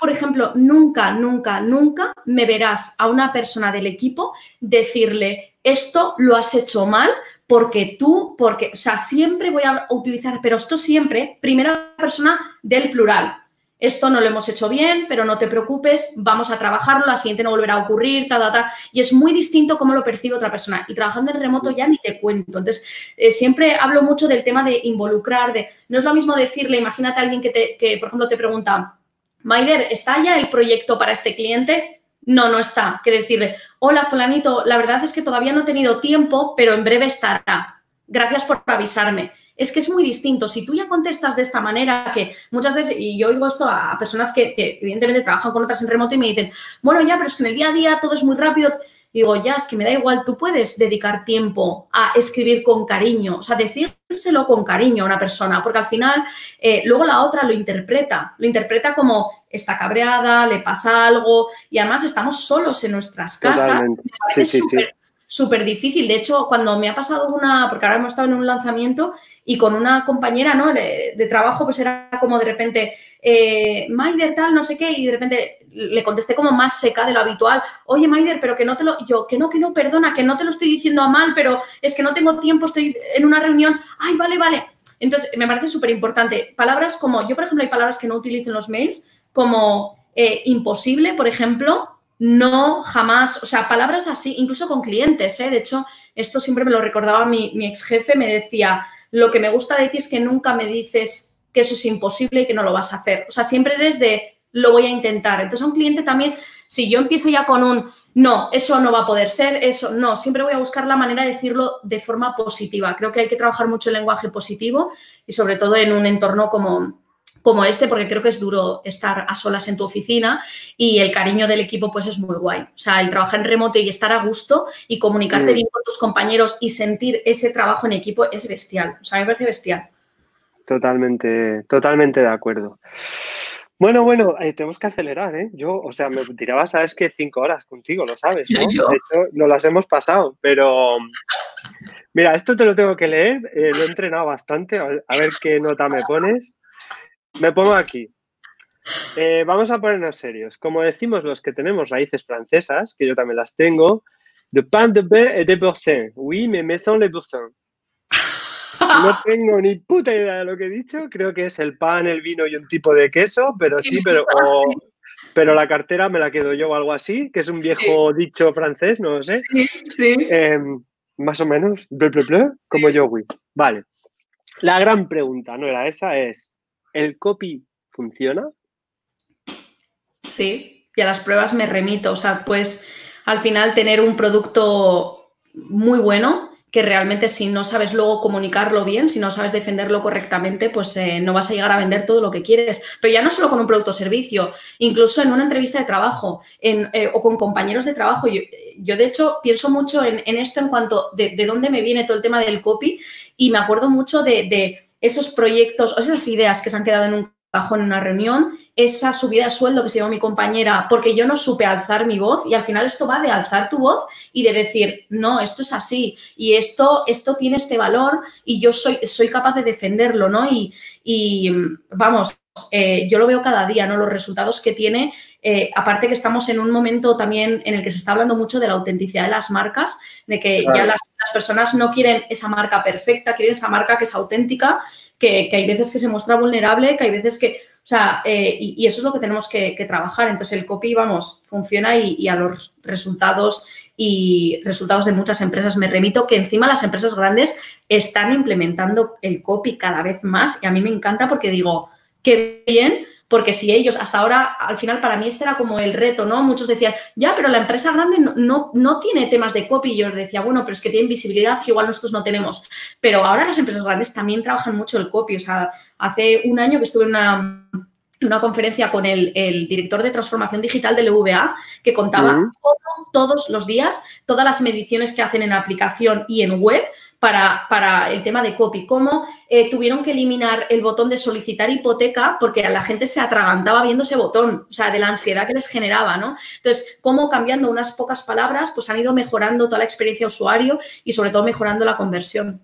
por ejemplo, nunca, nunca, nunca me verás a una persona del equipo decirle, esto lo has hecho mal porque tú, porque, o sea, siempre voy a utilizar, pero esto siempre, primera persona del plural. esto no lo hemos hecho bien, pero no te preocupes, vamos a trabajarlo, la siguiente no volverá a ocurrir, ta, ta, ta. Y es muy distinto cómo lo percibe otra persona. Y trabajando en remoto ya ni te cuento. Entonces, eh, siempre hablo mucho del tema de involucrar, de no es lo mismo decirle, imagínate a alguien que, te, que por ejemplo, te pregunta, Maider, ¿está ya el proyecto para este cliente? No, no está. Que decirle, hola, fulanito, la verdad es que todavía no he tenido tiempo, pero en breve estará. Gracias por avisarme es que es muy distinto. Si tú ya contestas de esta manera, que muchas veces, y yo oigo esto a personas que, evidentemente trabajan con otras en remoto y me dicen, bueno, ya, pero es que en el día a día todo es muy rápido. Digo, ya, es que me da igual, tú puedes dedicar tiempo a escribir con cariño, o sea, decírselo con cariño a una persona, porque al final eh, luego la otra lo interpreta, lo interpreta como está cabreada, le pasa algo y además estamos solos en nuestras casas. Me súper difícil. De hecho, cuando me ha pasado una, porque ahora hemos estado en un lanzamiento y con una compañera ¿no? de, trabajo, pues era como de repente, eh, Maider tal, no sé qué, y de repente le contesté como más seca de lo habitual, oye Maider, pero que no te lo, yo, que no, que no, perdona, que no te lo estoy diciendo a mal, pero es que no tengo tiempo, estoy en una reunión, ay, vale, vale. Entonces, me parece súper importante. Palabras como, yo por ejemplo hay palabras que no utilizo en los mails, como eh, imposible, por ejemplo, no jamás, o sea, palabras así, incluso con clientes, ¿eh? de hecho, esto siempre me lo recordaba mi, mi ex jefe, me decía, lo que me gusta de ti es que nunca me dices que eso es imposible y que no lo vas a hacer. O sea, siempre eres de lo voy a intentar. Entonces, a un cliente también, si yo empiezo ya con un no, eso no va a poder ser, eso no, siempre voy a buscar la manera de decirlo de forma positiva. Creo que hay que trabajar mucho el lenguaje positivo y sobre todo en un entorno como, como este, porque creo que es duro estar a solas en tu oficina y el cariño del equipo pues es muy guay. O sea, el trabajar en remoto y estar a gusto y comunicarte mm. bien con tus compañeros y sentir ese trabajo en equipo es bestial. O sea, me parece bestial. Totalmente, totalmente de acuerdo. Bueno, bueno, eh, tenemos que acelerar, ¿eh? Yo, o sea, me tiraba, sabes que cinco horas contigo, lo sabes, ¿no? De hecho, no las hemos pasado, pero mira, esto te lo tengo que leer, eh, lo he entrenado bastante, a ver qué nota me pones. Me pongo aquí. Eh, vamos a ponernos serios. Como decimos los que tenemos raíces francesas, que yo también las tengo, de pain de beurre et de boursin. Oui, mais maison les boursins. No tengo ni puta idea de lo que he dicho. Creo que es el pan, el vino y un tipo de queso, pero sí, pero, pero la cartera me la quedo yo o algo así, que es un viejo dicho francés, no lo sé. Sí, sí. Em, más o menos, ble, ble, como yo, oui. Vale. La gran pregunta, no era esa, es ¿El copy funciona? Sí, y a las pruebas me remito. O sea, pues al final tener un producto muy bueno que realmente si no sabes luego comunicarlo bien, si no sabes defenderlo correctamente, pues eh, no vas a llegar a vender todo lo que quieres. Pero ya no solo con un producto o servicio, incluso en una entrevista de trabajo eh, o con compañeros de trabajo. Yo, de hecho pienso mucho en, esto en cuanto de, de, dónde me viene todo el tema del copy y me acuerdo mucho de esos proyectos o esas ideas que se han quedado en un cajón en una reunión, esa subida de sueldo que se llevó mi compañera porque yo no supe alzar mi voz y al final esto va de alzar tu voz y de decir, no, esto es así y esto, esto tiene este valor y yo soy, soy capaz de defenderlo, ¿no? Y, vamos, eh, yo lo veo cada día, ¿no? Los resultados que tiene, eh, aparte que estamos en un momento también en el que se está hablando mucho de la autenticidad de las marcas, de que ya las, personas no quieren esa marca perfecta, quieren esa marca que es auténtica, que, hay veces que se muestra vulnerable, que hay veces que, o sea, eh, y, eso es lo que tenemos que, trabajar. Entonces el copy, vamos, funciona y, a los resultados y resultados de muchas empresas me remito, que encima las empresas grandes están implementando el copy cada vez más y a mí me encanta porque digo, qué bien, porque si ellos, hasta ahora, al final para mí este era como el reto, ¿no? Muchos decían, ya, pero la empresa grande no, no, tiene temas de copy. Y yo les decía, bueno, pero es que tienen visibilidad que igual nosotros no tenemos. Pero ahora las empresas grandes también trabajan mucho el copy. O sea, hace un año que estuve en una, una conferencia con el, director de transformación digital del UVA que contaba todos los días todas las mediciones que hacen en aplicación y en web para, el tema de copy, cómo eh, tuvieron que eliminar el botón de solicitar hipoteca porque a la gente se atragantaba viendo ese botón, o sea, de la ansiedad que les generaba, ¿no? Entonces, cómo cambiando unas pocas palabras, pues han ido mejorando toda la experiencia usuario y sobre todo mejorando la conversión.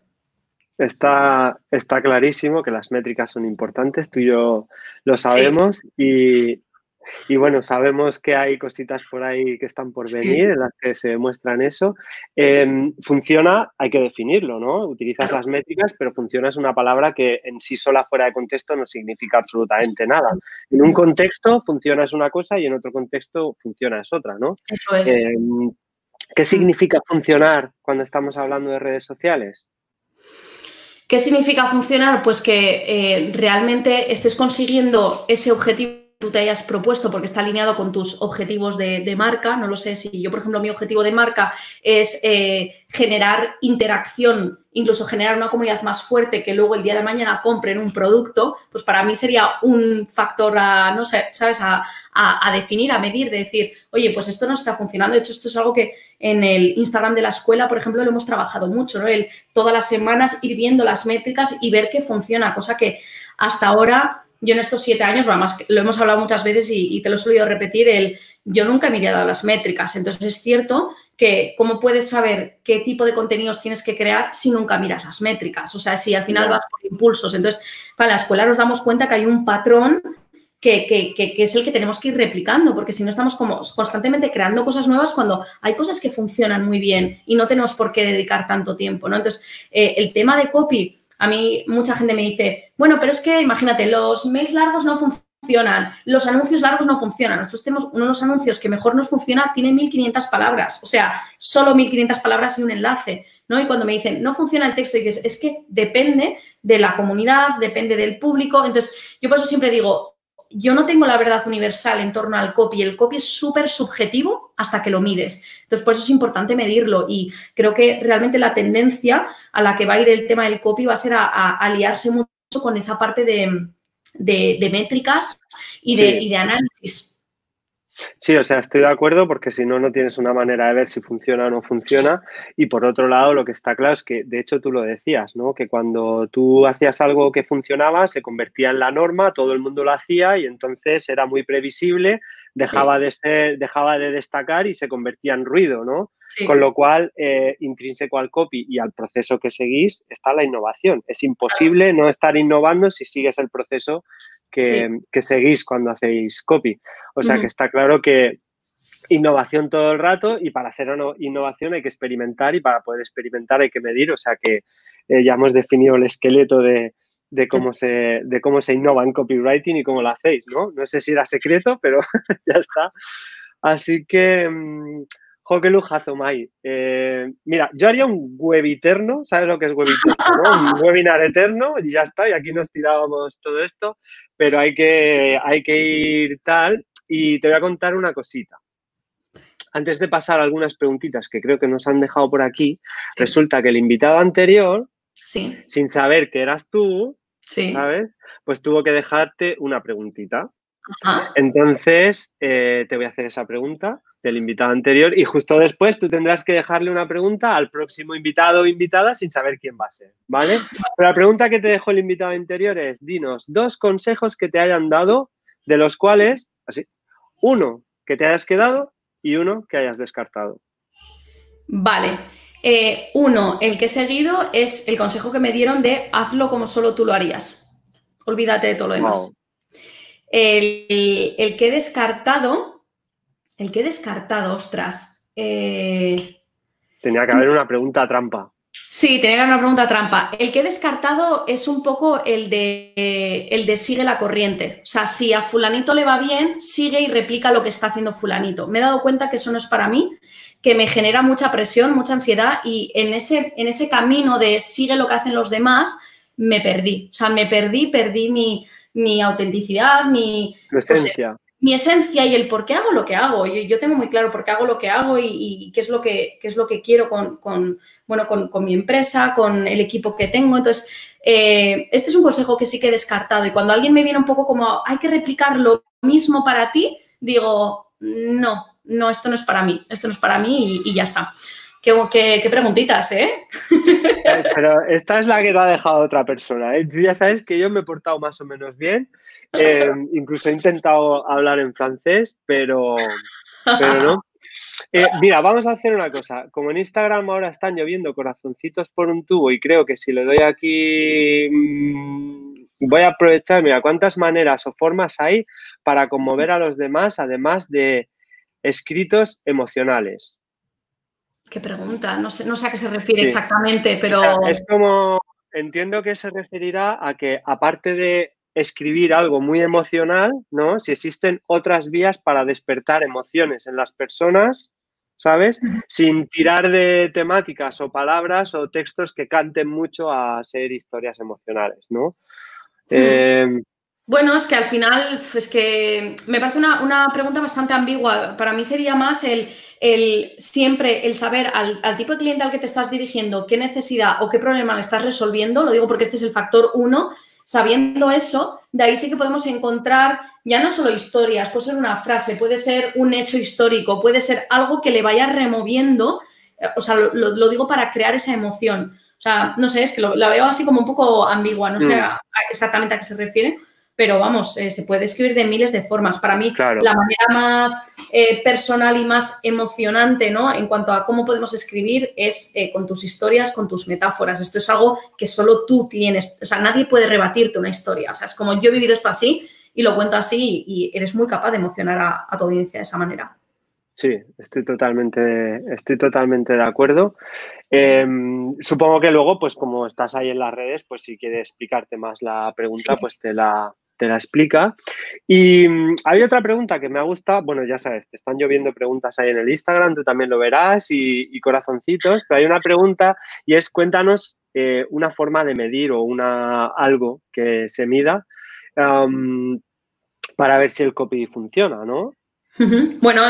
Está, está clarísimo que las métricas son importantes, tú y yo lo sabemos y Y bueno, sabemos que hay cositas por ahí que están por venir en las que se demuestran eso. Em, funciona, hay que definirlo, ¿no? Utilizas las métricas, pero funciona es una palabra que en sí sola fuera de contexto no significa absolutamente nada. En un contexto funciona es una cosa y en otro contexto funciona es otra, ¿no? Eso es. Em, ¿Qué significa funcionar cuando estamos hablando de redes sociales? ¿Qué significa funcionar? Pues que eh, realmente estés consiguiendo ese objetivo tú te hayas propuesto porque está alineado con tus objetivos de, marca. No lo sé si yo, por ejemplo, mi objetivo de marca es eh, generar interacción, incluso generar una comunidad más fuerte que luego el día de mañana compren un producto, pues para mí sería un factor a, no sé, ¿sabes? A, definir, a medir, de decir, oye, pues esto no está funcionando. De hecho, esto es algo que en el Instagram de la escuela, por ejemplo, lo hemos trabajado mucho, ¿no? El todas las semanas ir viendo las métricas y ver qué funciona, cosa que hasta ahora yo en estos siete años, lo hemos hablado muchas veces y, te lo he solido repetir, el yo nunca he mirado las métricas. Entonces es cierto que cómo puedes saber qué tipo de contenidos tienes que crear si nunca miras las métricas. O sea, si al final vas por impulsos. Entonces, para la escuela nos damos cuenta que hay un patrón que, que, es el que tenemos que ir replicando, porque si no estamos como constantemente creando cosas nuevas cuando hay cosas que funcionan muy bien y no tenemos por qué dedicar tanto tiempo, ¿no? Entonces, eh, el tema de copy a mí mucha gente me dice, bueno, pero es que imagínate, los mails largos no funcionan, los anuncios largos no funcionan. Nosotros tenemos uno de los anuncios que mejor nos funciona, tiene 1500 palabras, o sea, solo 1500 palabras y un enlace, ¿no? Y cuando me dicen, no funciona el texto, dices, es que depende de la comunidad, depende del público. Entonces, yo por eso siempre digo, yo no tengo la verdad universal en torno al copy. El copy es súper subjetivo hasta que lo mides. Entonces, por eso es importante medirlo y creo que realmente la tendencia a la que va a ir el tema del copy va a ser a, aliarse mucho con esa parte de, métricas y de, y de análisis. Sí, o sea, estoy de acuerdo porque si no, no tienes una manera de ver si funciona o no funciona. Y por otro lado, lo que está claro es que, de hecho, tú lo decías, ¿no? Que cuando tú hacías algo que funcionaba, se convertía en la norma, todo el mundo lo hacía y entonces era muy previsible, dejaba de ser, dejaba de destacar y se convertía en ruido, ¿no? Con lo cual, eh, intrínseco al copy y al proceso que seguís está la innovación. Es imposible no estar innovando si sigues el proceso que, seguís cuando hacéis copy. O sea que está claro que innovación todo el rato y para hacer innovación hay que experimentar y para poder experimentar hay que medir. O sea que eh, ya hemos definido el esqueleto de, cómo se, de cómo se innova en copywriting y cómo lo hacéis, ¿no? No sé si era secreto, pero ya está. Así que, mm, Jo, qué lujazo, Mai. Eh, mira, yo haría un web eterno, ¿sabes lo que es web eterno? Un webinar eterno y ya está, y aquí nos tirábamos todo esto, pero hay que, hay que ir tal. Y te voy a contar una cosita. Antes de pasar a algunas preguntitas que creo que nos han dejado por aquí, resulta que el invitado anterior, sin saber que eras tú, ¿sabes? Pues tuvo que dejarte una preguntita. Entonces, eh, te voy a hacer esa pregunta del invitado anterior y justo después tú tendrás que dejarle una pregunta al próximo invitado o invitada sin saber quién va a ser, ¿vale? Pero la pregunta que te dejó el invitado anterior es, dinos dos consejos que te hayan dado, de los cuales, así, uno que te hayas quedado y uno que hayas descartado. Vale. Eh, uno, el que he seguido es el consejo que me dieron de hazlo como solo tú lo harías. Olvídate de todo lo demás. El, el que he descartado el que he descartado, ostras. Eh, tenía que haber una pregunta trampa. Sí, tenía que haber una pregunta trampa. El que he descartado es un poco el de, el de sigue la corriente. O sea, si a fulanito le va bien, sigue y replica lo que está haciendo fulanito. Me he dado cuenta que eso no es para mí, que me genera mucha presión, mucha ansiedad y en ese, en ese camino de sigue lo que hacen los demás, me perdí. O sea, me perdí, perdí mi, autenticidad, mi... Presencia mi esencia y el por qué hago lo que hago. Yo, yo tengo muy claro por qué hago lo que hago y, qué, es lo que, es lo que quiero con, bueno, con, mi empresa, con el equipo que tengo. Entonces, eh, este es un consejo que sí que he descartado. Y cuando alguien me viene un poco como, hay que replicar lo mismo para ti, digo, no, no, esto no es para mí, esto no es para mí y, ya está. Qué, qué, preguntitas, ¿eh? Pero esta es la que te ha dejado otra persona. ¿eh? ya sabes que yo me he portado más o menos bien eh, incluso he intentado hablar en francés, pero, no. Eh, mira, vamos a hacer una cosa. Como en Instagram ahora están lloviendo corazoncitos por un tubo y creo que si le doy aquí mm, voy a aprovechar, mira, cuántas maneras o formas hay para conmover a los demás, además de escritos emocionales. Qué pregunta, no sé, no sé a qué se refiere exactamente, pero... es como, entiendo que se referirá a que aparte de escribir algo muy emocional, ¿no? Si existen otras vías para despertar emociones en las personas, ¿sabes? Sin tirar de temáticas o palabras o textos que canten mucho a ser historias emocionales, ¿no? Em, bueno, es que al final, es que me parece una, pregunta bastante ambigua. Para mí sería más el, el siempre el saber al, al, tipo de cliente al que te estás dirigiendo qué necesidad o qué problema le estás resolviendo. Lo digo porque este es el factor uno. Sabiendo eso, de ahí sí que podemos encontrar ya no solo historias, puede ser una frase, puede ser un hecho histórico, puede ser algo que le vaya removiendo. Eh, o sea, lo digo para crear esa emoción. O sea, no sé, es que la veo así como un poco ambigua, no sé mm. exactamente a qué se refiere, pero vamos, eh, se puede escribir de miles de formas. Para mí, la manera más eh, personal y más emocionante, ¿no? En cuanto a cómo podemos escribir es eh, con tus historias, con tus metáforas. Esto es algo que solo tú tienes, o sea, nadie puede rebatirte una historia. O sea, es como yo he vivido esto así y lo cuento así y eres muy capaz de emocionar a tu audiencia de esa manera. Sí, estoy totalmente, estoy totalmente de acuerdo. Em, supongo que luego, pues como estás ahí en las redes, pues si quieres explicarte más la pregunta, pues te la, te la explica. Y mm, hay otra pregunta que me ha gustado, bueno, ya sabes, te están lloviendo preguntas ahí en el Instagram, tú también lo verás y, corazoncitos, pero hay una pregunta y es cuéntanos eh, una forma de medir o una, algo que se mida para ver si el copy funciona, ¿no? Bueno,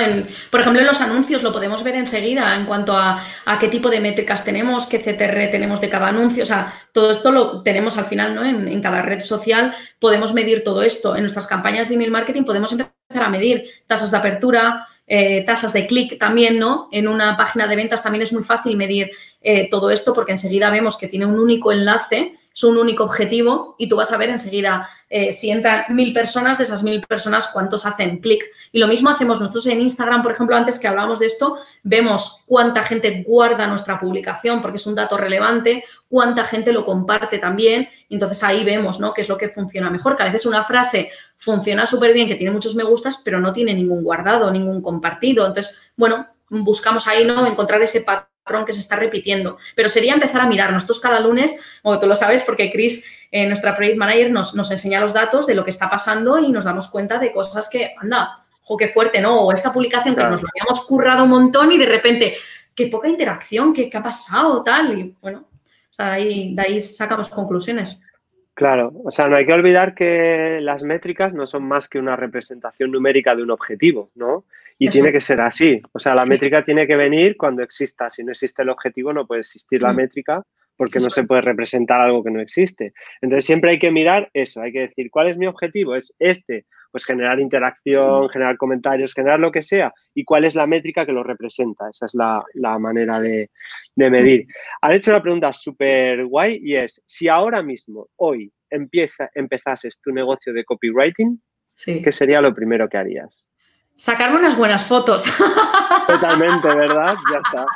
por ejemplo, en los anuncios lo podemos ver enseguida en cuanto a, qué tipo de métricas tenemos, qué CTR tenemos de cada anuncio. O sea, todo esto lo tenemos al final, ¿no? En, cada red social podemos medir todo esto. En nuestras campañas de email marketing podemos empezar a medir tasas de apertura, eh, tasas de clic también, ¿no? En una página de ventas también es muy fácil medir eh, todo esto porque enseguida vemos que tiene un único enlace es un único objetivo y tú vas a ver enseguida eh, si entran mil personas, de esas mil personas, cuántos hacen clic. Y lo mismo hacemos nosotros en Instagram, por ejemplo, antes que hablábamos de esto, vemos cuánta gente guarda nuestra publicación porque es un dato relevante, cuánta gente lo comparte también. Entonces ahí vemos, ¿no? Qué es lo que funciona mejor. Que a veces una frase funciona súper bien, que tiene muchos me gustas, pero no tiene ningún guardado, ningún compartido. Entonces, bueno, buscamos ahí, ¿no? Encontrar ese patrón que se está repitiendo. Pero sería empezar a mirar. Nosotros cada lunes, o tú lo sabes, porque Chris, eh, nuestra project manager, nos, nos, enseña los datos de lo que está pasando y nos damos cuenta de cosas que, anda, jo, qué fuerte, ¿no? O esta publicación que nos lo habíamos currado un montón y de repente, qué poca interacción, qué, qué ha pasado, tal. Y bueno, o sea, ahí, de ahí sacamos conclusiones. Claro, o sea, no hay que olvidar que las métricas no son más que una representación numérica de un objetivo, ¿no? Y tiene que ser así. O sea, la métrica tiene que venir cuando exista. Si no existe el objetivo, no puede existir la mm. métrica porque no se puede representar algo que no existe. Entonces, siempre hay que mirar eso. Hay que decir, ¿cuál es mi objetivo? Es este. Pues generar interacción, mm. generar comentarios, generar lo que sea. ¿Y cuál es la métrica que lo representa? Esa es la, manera de, medir. Han hecho una pregunta súper guay y es, si ahora mismo, hoy, empieza, empezases tu negocio de copywriting, ¿qué sería lo primero que harías? Sacarme unas buenas fotos. Totalmente, ¿verdad? Ya está.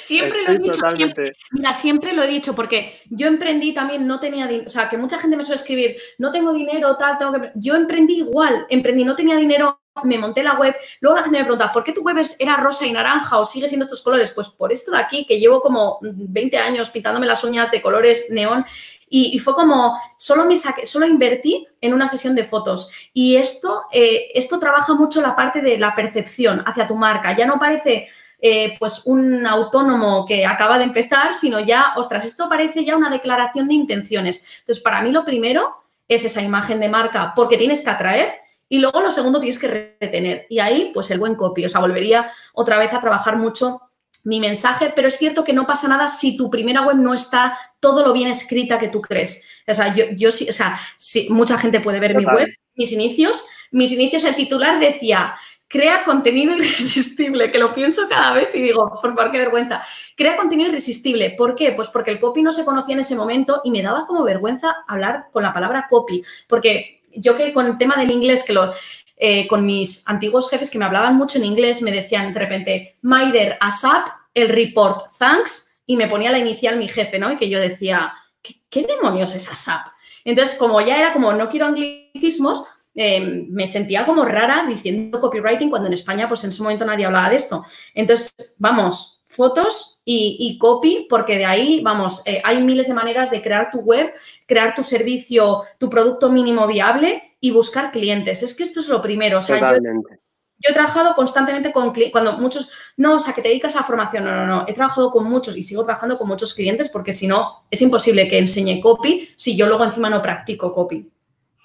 Siempre lo he dicho, siempre, mira, siempre lo he dicho, porque yo emprendí también, no tenía dinero, o sea, que mucha gente me suele escribir, no tengo dinero, tal, tengo que... Yo emprendí igual, emprendí, no tenía dinero, me monté la web, luego la gente me pregunta, ¿por qué tu web era rosa y naranja o sigue siendo estos colores? Pues por esto de aquí, que llevo como 20 años pintándome las uñas de colores neón y, fue como, solo me saqué, solo invertí en una sesión de fotos. Y esto, eh, esto trabaja mucho la parte de la percepción hacia tu marca. Ya no parece eh, pues un autónomo que acaba de empezar, sino ya, ostras, esto parece ya una declaración de intenciones. Entonces, para mí lo primero es esa imagen de marca, porque tienes que atraer y luego lo segundo tienes que retener. Y ahí, pues el buen copy. O sea, volvería otra vez a trabajar mucho mi mensaje, pero es cierto que no pasa nada si tu primera web no está todo lo bien escrita que tú crees. O sea, yo, yo sí, o sea, sí, mucha gente puede ver mi web, mis inicios. Mis inicios, el titular decía, crea contenido irresistible, que lo pienso cada vez y digo, por favor, qué vergüenza. Crea contenido irresistible. ¿Por qué? Pues porque el copy no se conocía en ese momento y me daba como vergüenza hablar con la palabra copy, porque yo que con el tema del inglés, que lo, eh, con mis antiguos jefes que me hablaban mucho en inglés, me decían de repente, Maider, ASAP, el report, thanks, y me ponía la inicial mi jefe, ¿no? Y que yo decía, ¿qué, demonios es ASAP? Entonces, como ya era como no quiero anglicismos, eh, me sentía como rara diciendo copywriting cuando en España, pues en ese momento nadie hablaba de esto. Entonces, vamos, fotos y, copy, porque de ahí, vamos, eh, hay miles de maneras de crear tu web, crear tu servicio, tu producto mínimo viable y buscar clientes. Es que esto es lo primero. O sea, Totalmente. Yo he trabajado constantemente con cuando muchos, no, o sea, que te dedicas a formación, no, no, no, he trabajado con muchos y sigo trabajando con muchos clientes porque si no, es imposible que enseñe copy si yo luego encima no practico copy.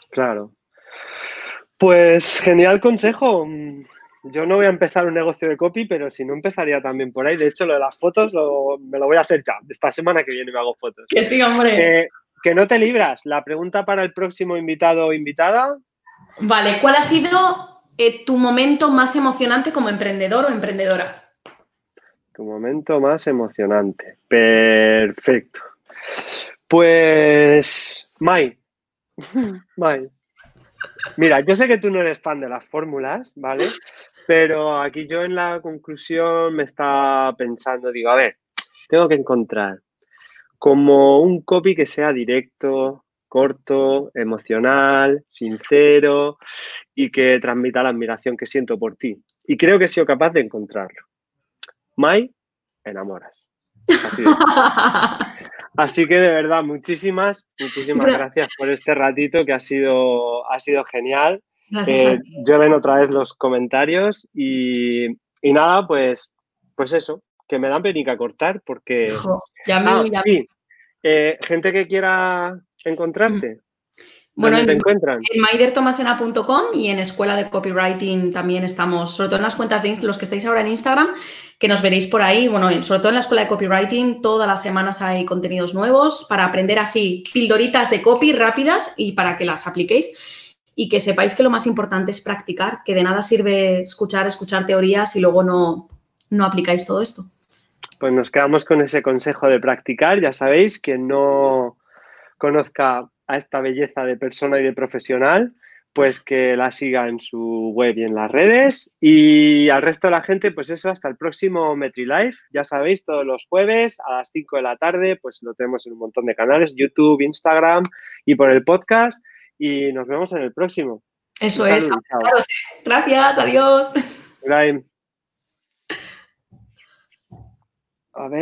Claro. Pues genial consejo. Yo no voy a empezar un negocio de copy, pero si no empezaría también por ahí. De hecho, lo de las fotos me lo voy a hacer ya. Esta semana que viene me hago fotos. Que sí, hombre. que no te libras. La pregunta para el próximo invitado o invitada. Vale, ¿cuál ha sido eh, tu momento más emocionante como emprendedor o emprendedora? Tu momento más emocionante. Perfecto. Pues, Mai. Mai. Mira, yo sé que tú no eres fan de las fórmulas, ¿vale? Pero aquí yo en la conclusión me está pensando, digo, a ver, tengo que encontrar como un copy que sea directo, corto, emocional, sincero y que transmita la admiración que siento por ti. Y creo que he sido capaz de encontrarlo. Mai, enamoras. Así, que de verdad, muchísimas, muchísimas gracias por este ratito que ha sido, ha sido genial. Eh, yo ven otra vez los comentarios y, nada, pues, pues eso, que me dan penica cortar porque... ya me, ah, eh, gente que quiera encontrarte? Bueno, en, te encuentran? en maidertomasena.com y en Escuela de Copywriting también estamos, sobre todo en las cuentas de los que estáis ahora en Instagram, que nos veréis por ahí. Bueno, sobre todo en la Escuela de Copywriting, todas las semanas hay contenidos nuevos para aprender así pildoritas de copy rápidas y para que las apliquéis. Y que sepáis que lo más importante es practicar, que de nada sirve escuchar, escuchar teorías y luego no, no aplicáis todo esto. Pues nos quedamos con ese consejo de practicar. Ya sabéis que no conozca a esta belleza de persona y de profesional, pues que la siga en su web y en las redes. Y al resto de la gente, pues eso, hasta el próximo MetriLife. Ya sabéis, todos los jueves a las 5 de la tarde, pues lo tenemos en un montón de canales, YouTube, Instagram y por el podcast. Y nos vemos en el próximo. Eso es. Gracias, adiós. A ver.